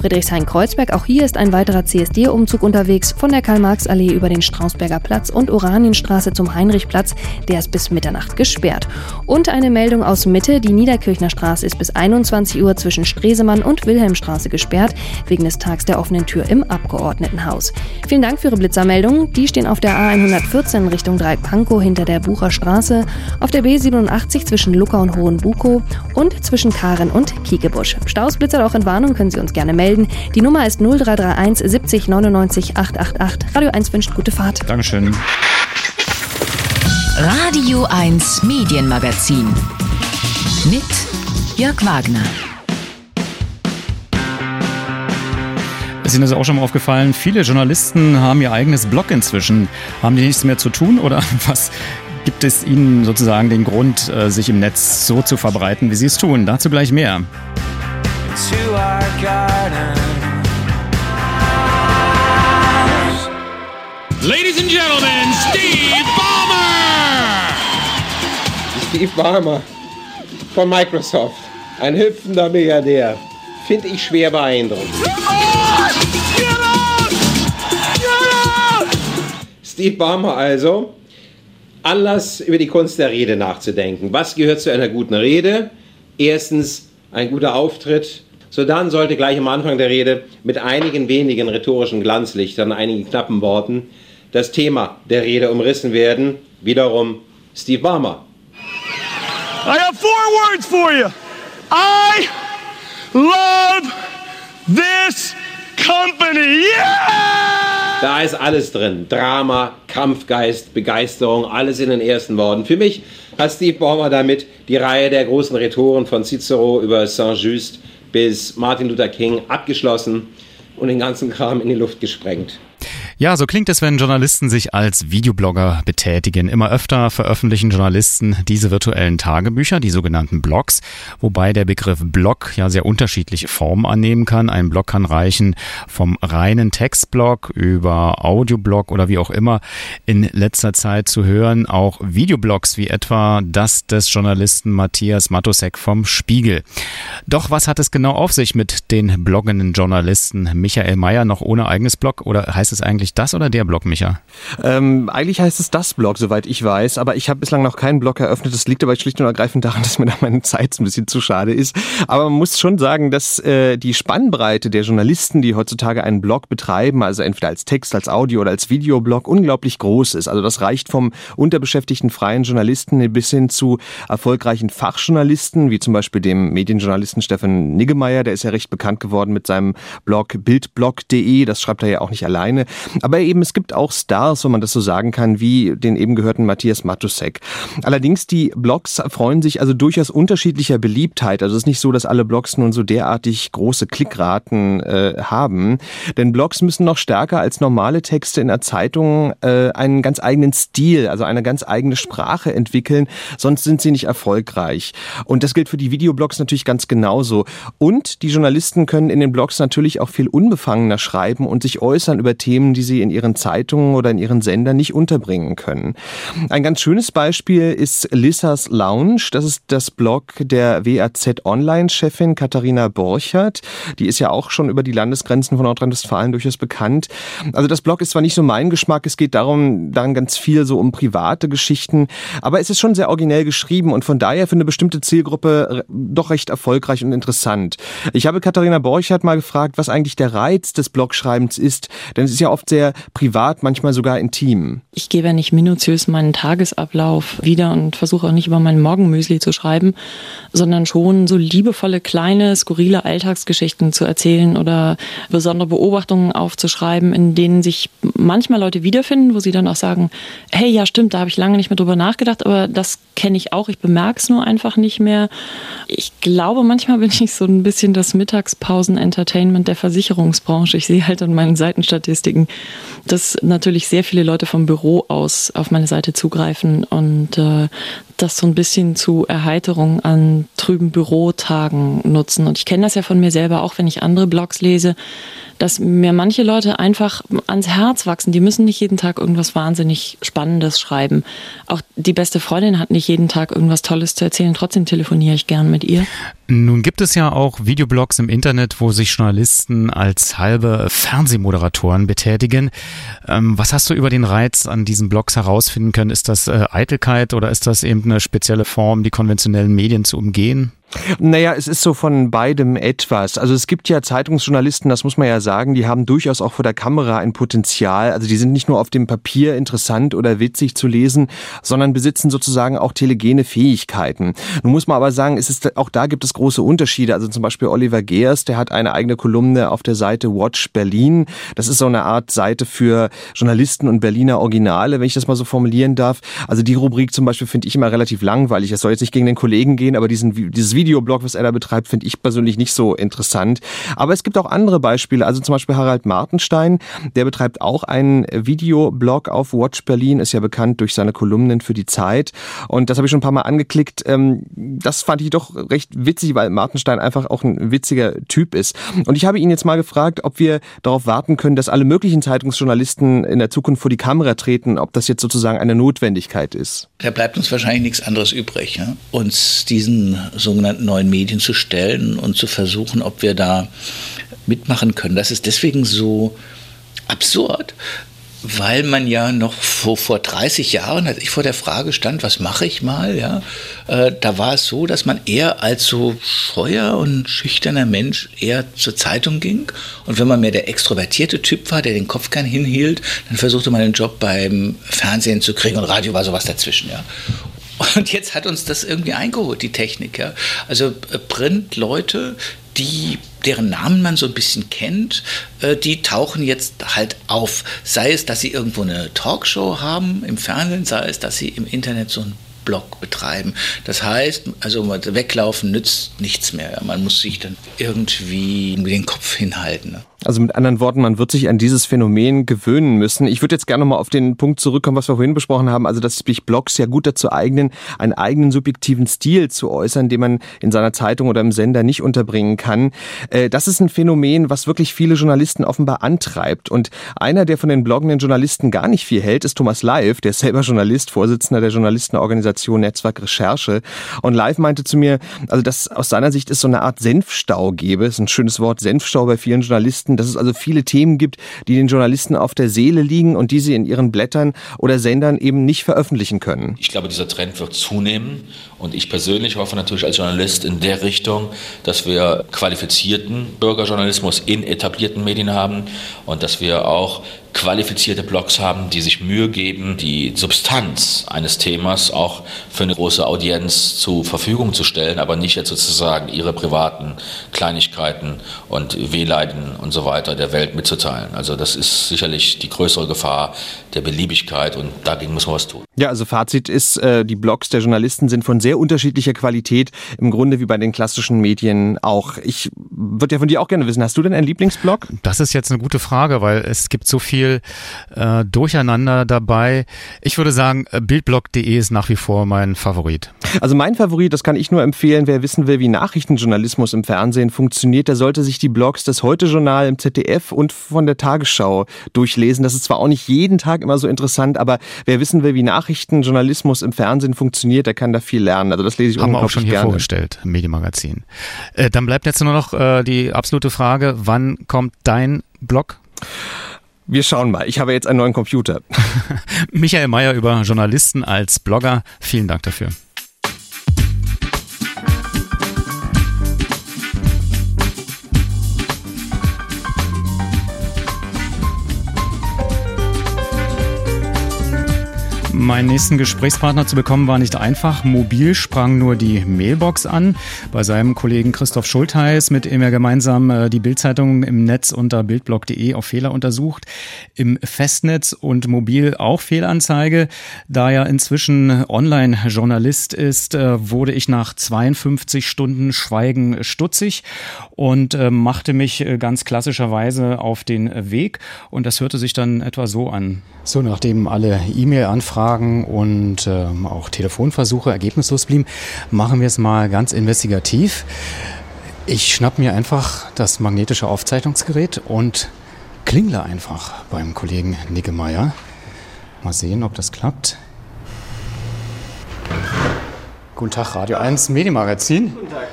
Friedrichshain-Kreuzberg, auch hier ist ein weiterer CSD-Umzug unterwegs von der Karl-Marx-Allee über den Strausberger Platz und Oranienstraße zum Heinrichplatz. Der ist bis Mitternacht gesperrt. Und eine Meldung aus Mitte, die Niederkirchner Straße ist bis 21 Uhr zwischen Stresemann und Wilhelmstraße gesperrt, wegen des Tags der offenen Tür im Abgeordnetenhaus. Vielen Dank für Ihre Blitzermeldungen. Die stehen auf der A114 Richtung Dreieck-Pankow hinter der Bucher Straße, auf der B87 zwischen Lucca und Hohenbukow und zwischen Karen und Kiekebusch. Staus, Blitzer auch Entwarnung können Sie uns gerne melden. Die Nummer ist 0331 70 99 888. Radio 1 wünscht gute Fahrt. Dankeschön. Radio 1 Medienmagazin. Mit Jörg Wagner. Ist Ihnen das auch schon mal aufgefallen? Viele Journalisten haben ihr eigenes Blog inzwischen. Haben die nichts mehr zu tun oder was gibt es ihnen sozusagen den Grund, äh, sich im Netz so zu verbreiten, wie sie es tun? Dazu gleich mehr. To our garden. Ladies and gentlemen, Steve Ballmer! Steve Ballmer von Microsoft. Ein hüpfender Milliardär. Finde ich schwer beeindruckend. Steve Ballmer also. Anlass, über die Kunst der Rede nachzudenken. Was gehört zu einer guten Rede? Erstens ein guter Auftritt. So dann sollte gleich am Anfang der Rede mit einigen wenigen rhetorischen Glanzlichtern, einigen knappen Worten das Thema der Rede umrissen werden. Wiederum Steve Ballmer. I have four words for you. I love this company. Yeah! Da ist alles drin. Drama, Kampfgeist, Begeisterung, alles in den ersten Worten. Für mich hat Steve Ballmer damit die Reihe der großen Rhetoren von Cicero über Saint-Just bis Martin Luther King abgeschlossen und den ganzen Kram in die Luft gesprengt. Ja, so klingt es, wenn Journalisten sich als Videoblogger betätigen. Immer öfter veröffentlichen Journalisten diese virtuellen Tagebücher, die sogenannten Blogs, wobei der Begriff Blog ja sehr unterschiedliche Formen annehmen kann. Ein Blog kann reichen vom reinen Textblog über Audioblog oder wie auch immer in letzter Zeit zu hören, auch Videoblogs wie etwa das des Journalisten Matthias Matosek vom Spiegel. Doch was hat es genau auf sich mit den bloggenden Journalisten? Michael Mayer noch ohne eigenes Blog oder heißt es eigentlich das oder der Blog, Micha? Ähm, eigentlich heißt es das Blog, soweit ich weiß, aber ich habe bislang noch keinen Blog eröffnet. Das liegt aber schlicht und ergreifend daran, dass mir da meine Zeit ein bisschen zu schade ist. Aber man muss schon sagen, dass äh, die Spannbreite der Journalisten, die heutzutage einen Blog betreiben, also entweder als Text, als Audio oder als Videoblog, unglaublich groß ist. Also das reicht vom unterbeschäftigten freien Journalisten bis hin zu erfolgreichen Fachjournalisten, wie zum Beispiel dem Medienjournalisten Stefan Niggemeier, der ist ja recht bekannt geworden mit seinem Blog bildblog.de, das schreibt er ja auch nicht alleine. Aber eben, es gibt auch Stars, wenn man das so sagen kann, wie den eben gehörten Matthias Matusek. Allerdings, die Blogs freuen sich also durchaus unterschiedlicher Beliebtheit. Also es ist nicht so, dass alle Blogs nun so derartig große Klickraten äh, haben. Denn Blogs müssen noch stärker als normale Texte in der Zeitung äh, einen ganz eigenen Stil, also eine ganz eigene Sprache entwickeln, sonst sind sie nicht erfolgreich. Und das gilt für die Videoblogs natürlich ganz genauso. Und die Journalisten können in den Blogs natürlich auch viel unbefangener schreiben und sich äußern über Themen, die sie in ihren Zeitungen oder in ihren Sendern nicht unterbringen können. Ein ganz schönes Beispiel ist Lissas Lounge. Das ist das Blog der WAZ Online-Chefin Katharina Borchert. Die ist ja auch schon über die Landesgrenzen von Nordrhein-Westfalen durchaus bekannt. Also das Blog ist zwar nicht so mein Geschmack, es geht darum, dann ganz viel so um private Geschichten, aber es ist schon sehr originell geschrieben und von daher für eine bestimmte Zielgruppe doch recht erfolgreich und interessant. Ich habe Katharina Borchert mal gefragt, was eigentlich der Reiz des Blogschreibens ist, denn es ist ja oft sehr privat, manchmal sogar intim. Ich gebe ja nicht minutiös meinen Tagesablauf wieder und versuche auch nicht über mein Morgenmüsli zu schreiben, sondern schon so liebevolle, kleine, skurrile Alltagsgeschichten zu erzählen oder besondere Beobachtungen aufzuschreiben, in denen sich manchmal Leute wiederfinden, wo sie dann auch sagen, hey, ja stimmt, da habe ich lange nicht mehr drüber nachgedacht, aber das kenne ich auch, ich bemerke es nur einfach nicht mehr. Ich glaube, manchmal bin ich so ein bisschen das Mittagspausen-Entertainment der Versicherungsbranche. Ich sehe halt an meinen Seitenstatistiken, dass natürlich sehr viele Leute vom Büro aus auf meine Seite zugreifen und äh, das so ein bisschen zu Erheiterung an trüben Bürotagen nutzen. Und ich kenne das ja von mir selber, auch wenn ich andere Blogs lese, dass mir manche Leute einfach ans Herz wachsen. Die müssen nicht jeden Tag irgendwas wahnsinnig Spannendes schreiben. Auch die beste Freundin hat nicht jeden Tag irgendwas Tolles zu erzählen. Trotzdem telefoniere ich gern mit ihr. Nun gibt es ja auch Videoblogs im Internet, wo sich Journalisten als halbe Fernsehmoderatoren betätigen. Ähm, was hast du über den Reiz an diesen Blogs herausfinden können? Ist das äh, Eitelkeit oder ist das eben eine spezielle Form, die konventionellen Medien zu umgehen? Naja, es ist so von beidem etwas. Also es gibt ja Zeitungsjournalisten, das muss man ja sagen, die haben durchaus auch vor der Kamera ein Potenzial. Also die sind nicht nur auf dem Papier interessant oder witzig zu lesen, sondern besitzen sozusagen auch telegene Fähigkeiten. Nun muss man aber sagen, es ist, auch da gibt es große Unterschiede. Also zum Beispiel Oliver Geers, der hat eine eigene Kolumne auf der Seite Watch Berlin. Das ist so eine Art Seite für Journalisten und Berliner Originale, wenn ich das mal so formulieren darf. Also die Rubrik zum Beispiel finde ich immer relativ langweilig. Es soll jetzt nicht gegen den Kollegen gehen, aber diesen, dieses Videoblog, was er da betreibt, finde ich persönlich nicht so interessant. Aber es gibt auch andere Beispiele. Also zum Beispiel Harald Martenstein, der betreibt auch einen Videoblog auf Watch Berlin, ist ja bekannt durch seine Kolumnen für die Zeit. Und das habe ich schon ein paar Mal angeklickt. Ähm, das fand ich doch recht witzig, weil Martenstein einfach auch ein witziger Typ ist. Und ich habe ihn jetzt mal gefragt, ob wir darauf warten können, dass alle möglichen Zeitungsjournalisten in der Zukunft vor die Kamera treten, ob das jetzt sozusagen eine Notwendigkeit ist. Da bleibt uns wahrscheinlich nichts anderes übrig, ja? uns diesen sogenannten sogenannten neuen Medien zu stellen und zu versuchen, ob wir da mitmachen können. Das ist deswegen so absurd, weil man ja noch vor, vor 30 Jahren, als ich vor der Frage stand, was mache ich mal, ja, äh, da war es so, dass man eher als so scheuer und schüchterner Mensch eher zur Zeitung ging. Und wenn man mehr der extrovertierte Typ war, der den Kopf gern hinhielt, dann versuchte man den Job beim Fernsehen zu kriegen und Radio war sowas dazwischen, ja. Und jetzt hat uns das irgendwie eingeholt, die Technik. Ja? Also äh, Print-Leute, die, deren Namen man so ein bisschen kennt, äh, die tauchen jetzt halt auf. Sei es, dass sie irgendwo eine Talkshow haben im Fernsehen, sei es, dass sie im Internet so ein Blog betreiben. Das heißt, also weglaufen nützt nichts mehr. Man muss sich dann irgendwie den Kopf hinhalten. Ne? Also mit anderen Worten, man wird sich an dieses Phänomen gewöhnen müssen. Ich würde jetzt gerne nochmal auf den Punkt zurückkommen, was wir vorhin besprochen haben, also dass sich Blogs ja gut dazu eignen, einen eigenen subjektiven Stil zu äußern, den man in seiner Zeitung oder im Sender nicht unterbringen kann. Äh, das ist ein Phänomen, was wirklich viele Journalisten offenbar antreibt. Und einer, der von den bloggenden Journalisten gar nicht viel hält, ist Thomas Live, der ist selber Journalist, Vorsitzender der Journalistenorganisation Netzwerk Recherche. Und Live meinte zu mir, also dass aus seiner Sicht es so eine Art Senfstau gäbe, ist ein schönes Wort, Senfstau bei vielen Journalisten, Journalisten, dass es also viele Themen gibt, die den Journalisten auf der Seele liegen und die sie in ihren Blättern oder Sendern eben nicht veröffentlichen können. Ich glaube, dieser Trend wird zunehmen und ich persönlich hoffe natürlich als Journalist in der Richtung, dass wir qualifizierten Bürgerjournalismus in etablierten Medien haben und dass wir auch qualifizierte Blogs haben, die sich Mühe geben, die Substanz eines Themas auch für eine große Audienz zur Verfügung zu stellen, aber nicht jetzt sozusagen ihre privaten Kleinigkeiten und Wehleiden und so weiter der Welt mitzuteilen. Also das ist sicherlich die größere Gefahr der Beliebigkeit und dagegen muss man was tun. Ja, also Fazit ist, äh, die Blogs der Journalisten sind von sehr unterschiedlicher Qualität, im Grunde wie bei den klassischen Medien auch. Ich würde ja von dir auch gerne wissen, hast du denn einen Lieblingsblog? Das ist jetzt eine gute Frage, weil es gibt so viel äh, Durcheinander dabei. Ich würde sagen, äh, bildblog.de ist nach wie vor mein Favorit. Also mein Favorit, das kann ich nur empfehlen, wer wissen will, wie Nachrichtenjournalismus im Fernsehen funktioniert, der sollte sich die Blogs des Heute-Journal im ZDF und von der Tagesschau durchlesen. Das ist zwar auch nicht jeden Tag immer so interessant, aber wer wissen will, wie Nachrichtenjournalismus im Fernsehen funktioniert, der kann da viel lernen. Also das lese ich Haben wir auch schon hier gerne. vorgestellt, im Medienmagazin. Äh, dann bleibt jetzt nur noch äh, die absolute Frage, wann kommt dein Blog? Wir schauen mal. Ich habe jetzt einen neuen Computer. Michael Mayer über Journalisten als Blogger. Vielen Dank dafür. Meinen nächsten Gesprächspartner zu bekommen war nicht einfach. Mobil sprang nur die Mailbox an. Bei seinem Kollegen Christoph Schultheiß, mit dem er gemeinsam äh, die Bildzeitung im Netz unter bildblog.de auf Fehler untersucht. Im Festnetz und mobil auch Fehlanzeige. Da er inzwischen Online-Journalist ist, äh, wurde ich nach 52 Stunden Schweigen stutzig und äh, machte mich ganz klassischerweise auf den Weg. Und das hörte sich dann etwa so an. So, nachdem alle E-Mail-Anfragen und äh, auch Telefonversuche ergebnislos blieben, machen wir es mal ganz investigativ. Ich schnapp mir einfach das magnetische Aufzeichnungsgerät und klingle einfach beim Kollegen Niggemeier. Mal sehen, ob das klappt. Guten Tag, Radio 1 Medienmagazin. Guten Tag.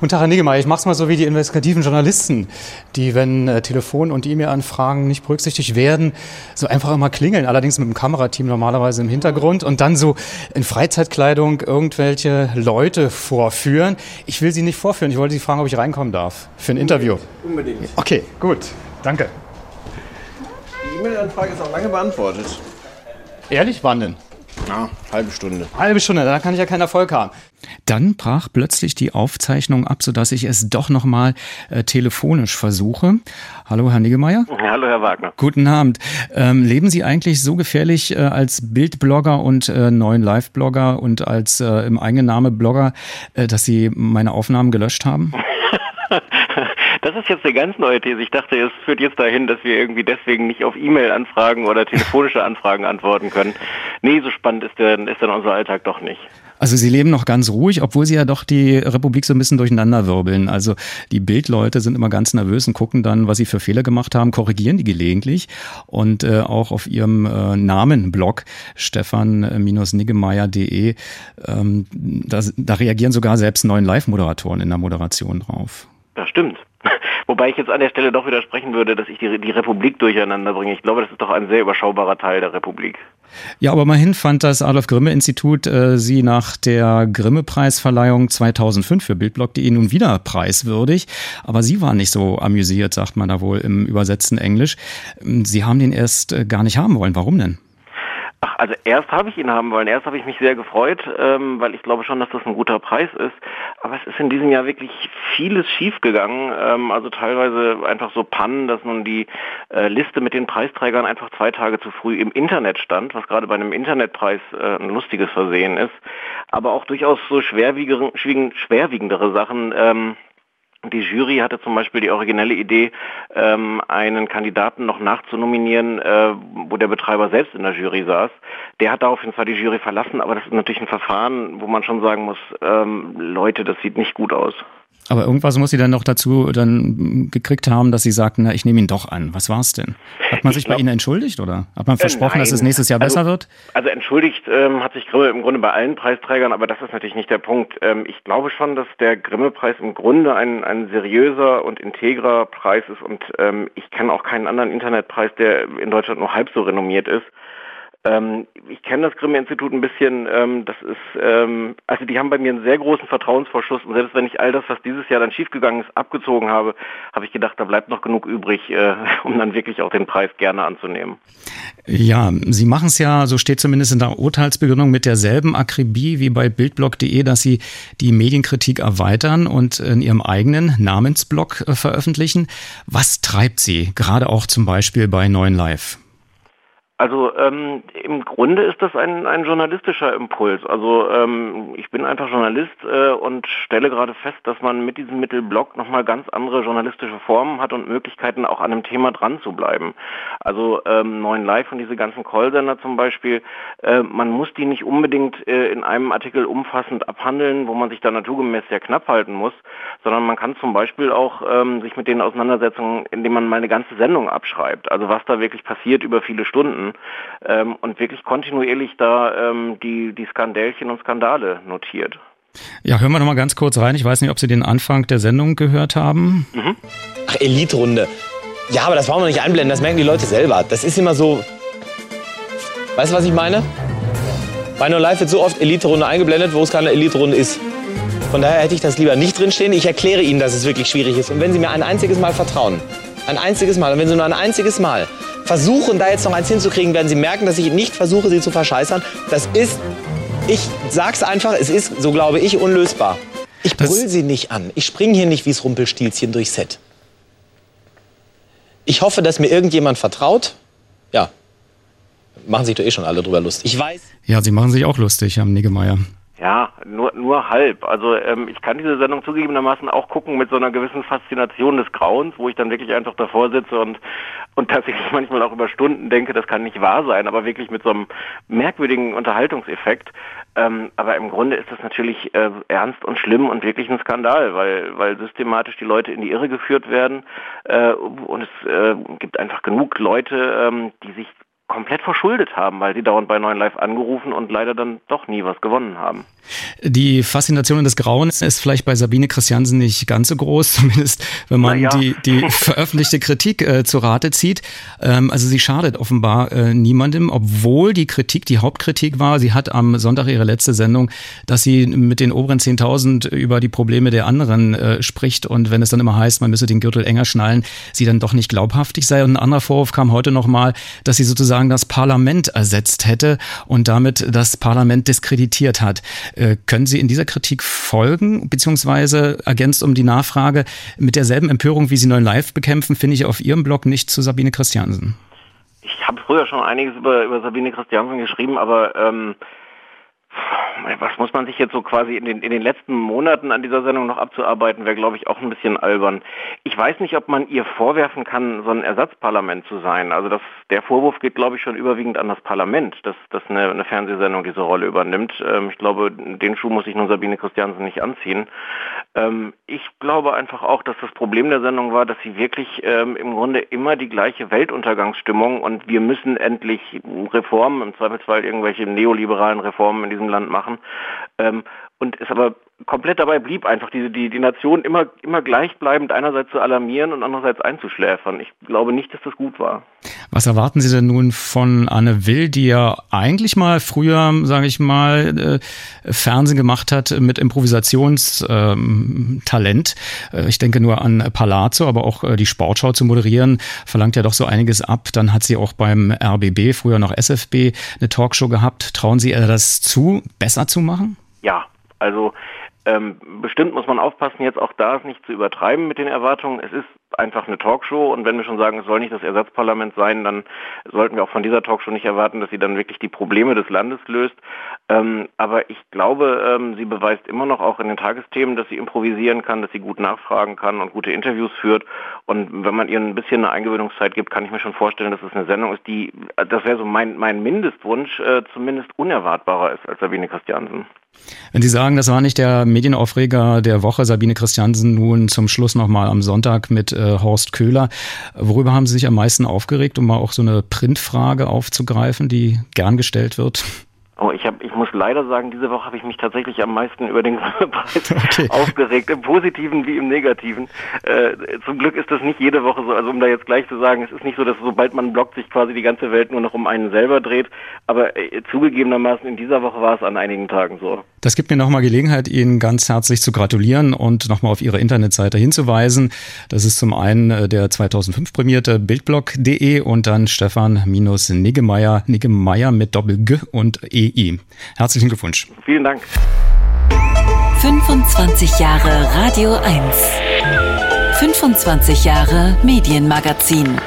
Guten Tag, Herr Niggemeier. Ich mache es mal so wie die investigativen Journalisten, die, wenn äh, Telefon- und E-Mail-Anfragen nicht berücksichtigt werden, so einfach immer klingeln. Allerdings mit dem Kamerateam normalerweise im Hintergrund und dann so in Freizeitkleidung irgendwelche Leute vorführen. Ich will Sie nicht vorführen. Ich wollte Sie fragen, ob ich reinkommen darf für ein Unbedingt. Interview. Unbedingt. Okay, gut. Danke. Die E-Mail-Anfrage ist auch lange beantwortet. Ehrlich? Wann denn? Ja, halbe Stunde. Halbe Stunde, da kann ich ja keinen Erfolg haben. Dann brach plötzlich die Aufzeichnung ab, sodass ich es doch nochmal äh, telefonisch versuche. Hallo, Herr Niggemeier. Hallo, Herr Wagner. Guten Abend. Ähm, leben Sie eigentlich so gefährlich äh, als Bildblogger und äh, neuen Live-Blogger und als äh, im eigenen Name Blogger, äh, dass Sie meine Aufnahmen gelöscht haben? Das ist jetzt eine ganz neue These. Ich dachte, es führt jetzt dahin, dass wir irgendwie deswegen nicht auf E-Mail-Anfragen oder telefonische Anfragen antworten können. Nee, so spannend ist dann, ist dann unser Alltag doch nicht. Also Sie leben noch ganz ruhig, obwohl Sie ja doch die Republik so ein bisschen durcheinander wirbeln. Also die Bildleute sind immer ganz nervös und gucken dann, was sie für Fehler gemacht haben, korrigieren die gelegentlich. Und äh, auch auf Ihrem äh, Namenblog stefan-niggemeier.de, ähm, da, da reagieren sogar selbst neuen Live-Moderatoren in der Moderation drauf. Das stimmt. Wobei ich jetzt an der Stelle doch widersprechen würde, dass ich die, die Republik durcheinander bringe. Ich glaube, das ist doch ein sehr überschaubarer Teil der Republik. Ja, aber immerhin fand das Adolf Grimme Institut äh, sie nach der Grimme Preisverleihung 2005 für Bildblog.de nun wieder preiswürdig. Aber Sie waren nicht so amüsiert, sagt man da wohl im übersetzten Englisch. Sie haben den erst äh, gar nicht haben wollen. Warum denn? Ach, also erst habe ich ihn haben wollen. Erst habe ich mich sehr gefreut, ähm, weil ich glaube schon, dass das ein guter Preis ist. Aber es ist in diesem Jahr wirklich vieles schiefgegangen. Ähm, also teilweise einfach so Pannen, dass nun die äh, Liste mit den Preisträgern einfach zwei Tage zu früh im Internet stand, was gerade bei einem Internetpreis äh, ein lustiges Versehen ist. Aber auch durchaus so schwerwiegendere Sachen. Ähm, die Jury hatte zum Beispiel die originelle Idee, ähm, einen Kandidaten noch nachzunominieren, äh, wo der Betreiber selbst in der Jury saß. Der hat daraufhin zwar die Jury verlassen, aber das ist natürlich ein Verfahren, wo man schon sagen muss, ähm, Leute, das sieht nicht gut aus. Aber irgendwas muss sie dann noch dazu dann gekriegt haben, dass sie sagten, na, ich nehme ihn doch an. Was war's denn? Hat man sich glaub, bei Ihnen entschuldigt oder hat man versprochen, äh, dass es nächstes Jahr also, besser wird? Also entschuldigt ähm, hat sich Grimme im Grunde bei allen Preisträgern, aber das ist natürlich nicht der Punkt. Ähm, ich glaube schon, dass der Grimme-Preis im Grunde ein, ein seriöser und integrer Preis ist und ähm, ich kenne auch keinen anderen Internetpreis, der in Deutschland nur halb so renommiert ist. Ähm, ich kenne das Grimme-Institut ein bisschen. Ähm, das ist, ähm, also die haben bei mir einen sehr großen Vertrauensvorschuss und selbst wenn ich all das, was dieses Jahr dann schiefgegangen ist, abgezogen habe, habe ich gedacht, da bleibt noch genug übrig, äh, um dann wirklich auch den Preis gerne anzunehmen. Ja, Sie machen es ja, so steht zumindest in der Urteilsbegründung, mit derselben Akribie wie bei Bildblog.de, dass Sie die Medienkritik erweitern und in Ihrem eigenen Namensblog äh, veröffentlichen. Was treibt Sie, gerade auch zum Beispiel bei Neuen Live? Also ähm, im Grunde ist das ein, ein journalistischer Impuls. Also ähm, ich bin einfach Journalist äh, und stelle gerade fest, dass man mit diesem Mittel Blog nochmal ganz andere journalistische Formen hat und Möglichkeiten auch an einem Thema dran zu bleiben. Also ähm, Neuen Live und diese ganzen Callsender zum Beispiel, äh, man muss die nicht unbedingt äh, in einem Artikel umfassend abhandeln, wo man sich da naturgemäß sehr knapp halten muss, sondern man kann zum Beispiel auch ähm, sich mit denen auseinandersetzen, indem man mal eine ganze Sendung abschreibt. Also was da wirklich passiert über viele Stunden ähm, und wirklich kontinuierlich da ähm, die, die Skandälchen und Skandale notiert. Ja, hören wir noch mal ganz kurz rein. Ich weiß nicht, ob Sie den Anfang der Sendung gehört haben. Mhm. Ach, Elite-Runde. Ja, aber das brauchen wir nicht einblenden, das merken die Leute selber. Das ist immer so. Weißt du, was ich meine? Bei No Live wird so oft Elite-Runde eingeblendet, wo es keine Elite-Runde ist. Von daher hätte ich das lieber nicht drinstehen. Ich erkläre Ihnen, dass es wirklich schwierig ist. Und wenn Sie mir ein einziges Mal vertrauen, ein einziges Mal, und wenn Sie nur ein einziges Mal versuchen, da jetzt noch eins hinzukriegen, werden Sie merken, dass ich nicht versuche, Sie zu verscheißern. Das ist, ich sag's einfach, es ist, so glaube ich, unlösbar. Ich brüll Sie nicht an. Ich springe hier nicht wie's Rumpelstilzchen durchs Set. Ich hoffe, dass mir irgendjemand vertraut. Ja. Machen sich doch eh schon alle drüber lustig. Ich weiß. Ja, Sie machen sich auch lustig, Herr Niggemeier. Ja, nur, nur halb. Also ähm, ich kann diese Sendung zugegebenermaßen auch gucken mit so einer gewissen Faszination des Grauens, wo ich dann wirklich einfach davor sitze und, und tatsächlich manchmal auch über Stunden denke, das kann nicht wahr sein, aber wirklich mit so einem merkwürdigen Unterhaltungseffekt. Ähm, aber im Grunde ist das natürlich äh, ernst und schlimm und wirklich ein Skandal, weil, weil systematisch die Leute in die Irre geführt werden äh, und es äh, gibt einfach genug Leute, ähm, die sich komplett verschuldet haben, weil sie dauernd bei 9 Live angerufen und leider dann doch nie was gewonnen haben. Die Faszination des Grauens ist vielleicht bei Sabine Christiansen nicht ganz so groß, zumindest wenn man ja. die, die veröffentlichte Kritik äh, zu Rate zieht. Ähm, also sie schadet offenbar äh, niemandem, obwohl die Kritik, die Hauptkritik war, sie hat am Sonntag ihre letzte Sendung, dass sie mit den oberen 10.000 über die Probleme der anderen äh, spricht und wenn es dann immer heißt, man müsse den Gürtel enger schnallen, sie dann doch nicht glaubhaftig sei. Und ein anderer Vorwurf kam heute nochmal, dass sie sozusagen sozusagen das Parlament ersetzt hätte und damit das Parlament diskreditiert hat. Äh, können Sie in dieser Kritik folgen, beziehungsweise ergänzt um die Nachfrage, mit derselben Empörung, wie Sie Neuen Live bekämpfen, finde ich auf Ihrem Blog nicht zu Sabine Christiansen. Ich habe früher schon einiges über, über Sabine Christiansen geschrieben, aber ähm, was muss man sich jetzt so quasi in den, in den letzten Monaten an dieser Sendung noch abzuarbeiten, wäre, glaube ich, auch ein bisschen albern. Ich weiß nicht, ob man ihr vorwerfen kann, so ein Ersatzparlament zu sein. Also das, der Vorwurf geht, glaube ich, schon überwiegend an das Parlament, dass, dass eine, eine Fernsehsendung diese Rolle übernimmt. Ähm, ich glaube, den Schuh muss sich nun Sabine Christiansen nicht anziehen. Ähm, ich glaube einfach auch, dass das Problem der Sendung war, dass sie wirklich ähm, im Grunde immer die gleiche Weltuntergangsstimmung und wir müssen endlich Reformen, im Zweifelsfall irgendwelche neoliberalen Reformen in diesem Land machen. Ähm, und es aber komplett dabei blieb, einfach diese, die, die Nation immer, immer gleichbleibend einerseits zu alarmieren und andererseits einzuschläfern. Ich glaube nicht, dass das gut war. Was erwarten Sie denn nun von Anne Will, die ja eigentlich mal früher, sage ich mal, äh, Fernsehen gemacht hat mit Improvisationstalent? Ähm, äh, ich denke nur an Palazzo, aber auch äh, die Sportschau zu moderieren, verlangt ja doch so einiges ab. Dann hat sie auch beim RBB, früher noch SFB, eine Talkshow gehabt. Trauen Sie ihr das zu, besser zu machen? Ja, also ähm, bestimmt muss man aufpassen, jetzt auch da es nicht zu übertreiben mit den Erwartungen. Es ist einfach eine Talkshow und wenn wir schon sagen, es soll nicht das Ersatzparlament sein, dann sollten wir auch von dieser Talkshow nicht erwarten, dass sie dann wirklich die Probleme des Landes löst. Ähm, aber ich glaube, ähm, sie beweist immer noch auch in den Tagesthemen, dass sie improvisieren kann, dass sie gut nachfragen kann und gute Interviews führt. Und wenn man ihr ein bisschen eine Eingewöhnungszeit gibt, kann ich mir schon vorstellen, dass es eine Sendung ist, die, das wäre so mein, mein Mindestwunsch, äh, zumindest unerwartbarer ist als Sabine Christiansen. Wenn Sie sagen, das war nicht der Medienaufreger der Woche, Sabine Christiansen nun zum Schluss nochmal am Sonntag mit äh, Horst Köhler. Worüber haben Sie sich am meisten aufgeregt, um mal auch so eine Printfrage aufzugreifen, die gern gestellt wird? Oh, ich, hab, ich muss leider sagen, diese Woche habe ich mich tatsächlich am meisten über den Preis okay. aufgeregt, im Positiven wie im Negativen. Äh, zum Glück ist das nicht jede Woche so. Also um da jetzt gleich zu sagen, es ist nicht so, dass sobald man bloggt, sich quasi die ganze Welt nur noch um einen selber dreht. Aber äh, zugegebenermaßen in dieser Woche war es an einigen Tagen so. Das gibt mir nochmal Gelegenheit, Ihnen ganz herzlich zu gratulieren und nochmal auf Ihre Internetseite hinzuweisen. Das ist zum einen äh, der 2005 prämierte Bildblog.de und dann Stefan-Niggemeier, Niggemeier mit Doppel-G und E BI. Herzlichen Glückwunsch. Vielen Dank. 25 Jahre Radio 1. 25 Jahre Medienmagazin.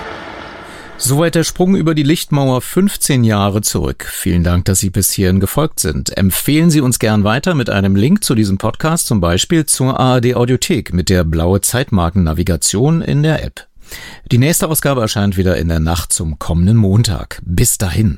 Soweit der Sprung über die Lichtmauer 15 Jahre zurück. Vielen Dank, dass Sie bis hierhin gefolgt sind. Empfehlen Sie uns gern weiter mit einem Link zu diesem Podcast, zum Beispiel zur ARD Audiothek mit der blaue Zeitmarkennavigation in der App. Die nächste Ausgabe erscheint wieder in der Nacht zum kommenden Montag. Bis dahin.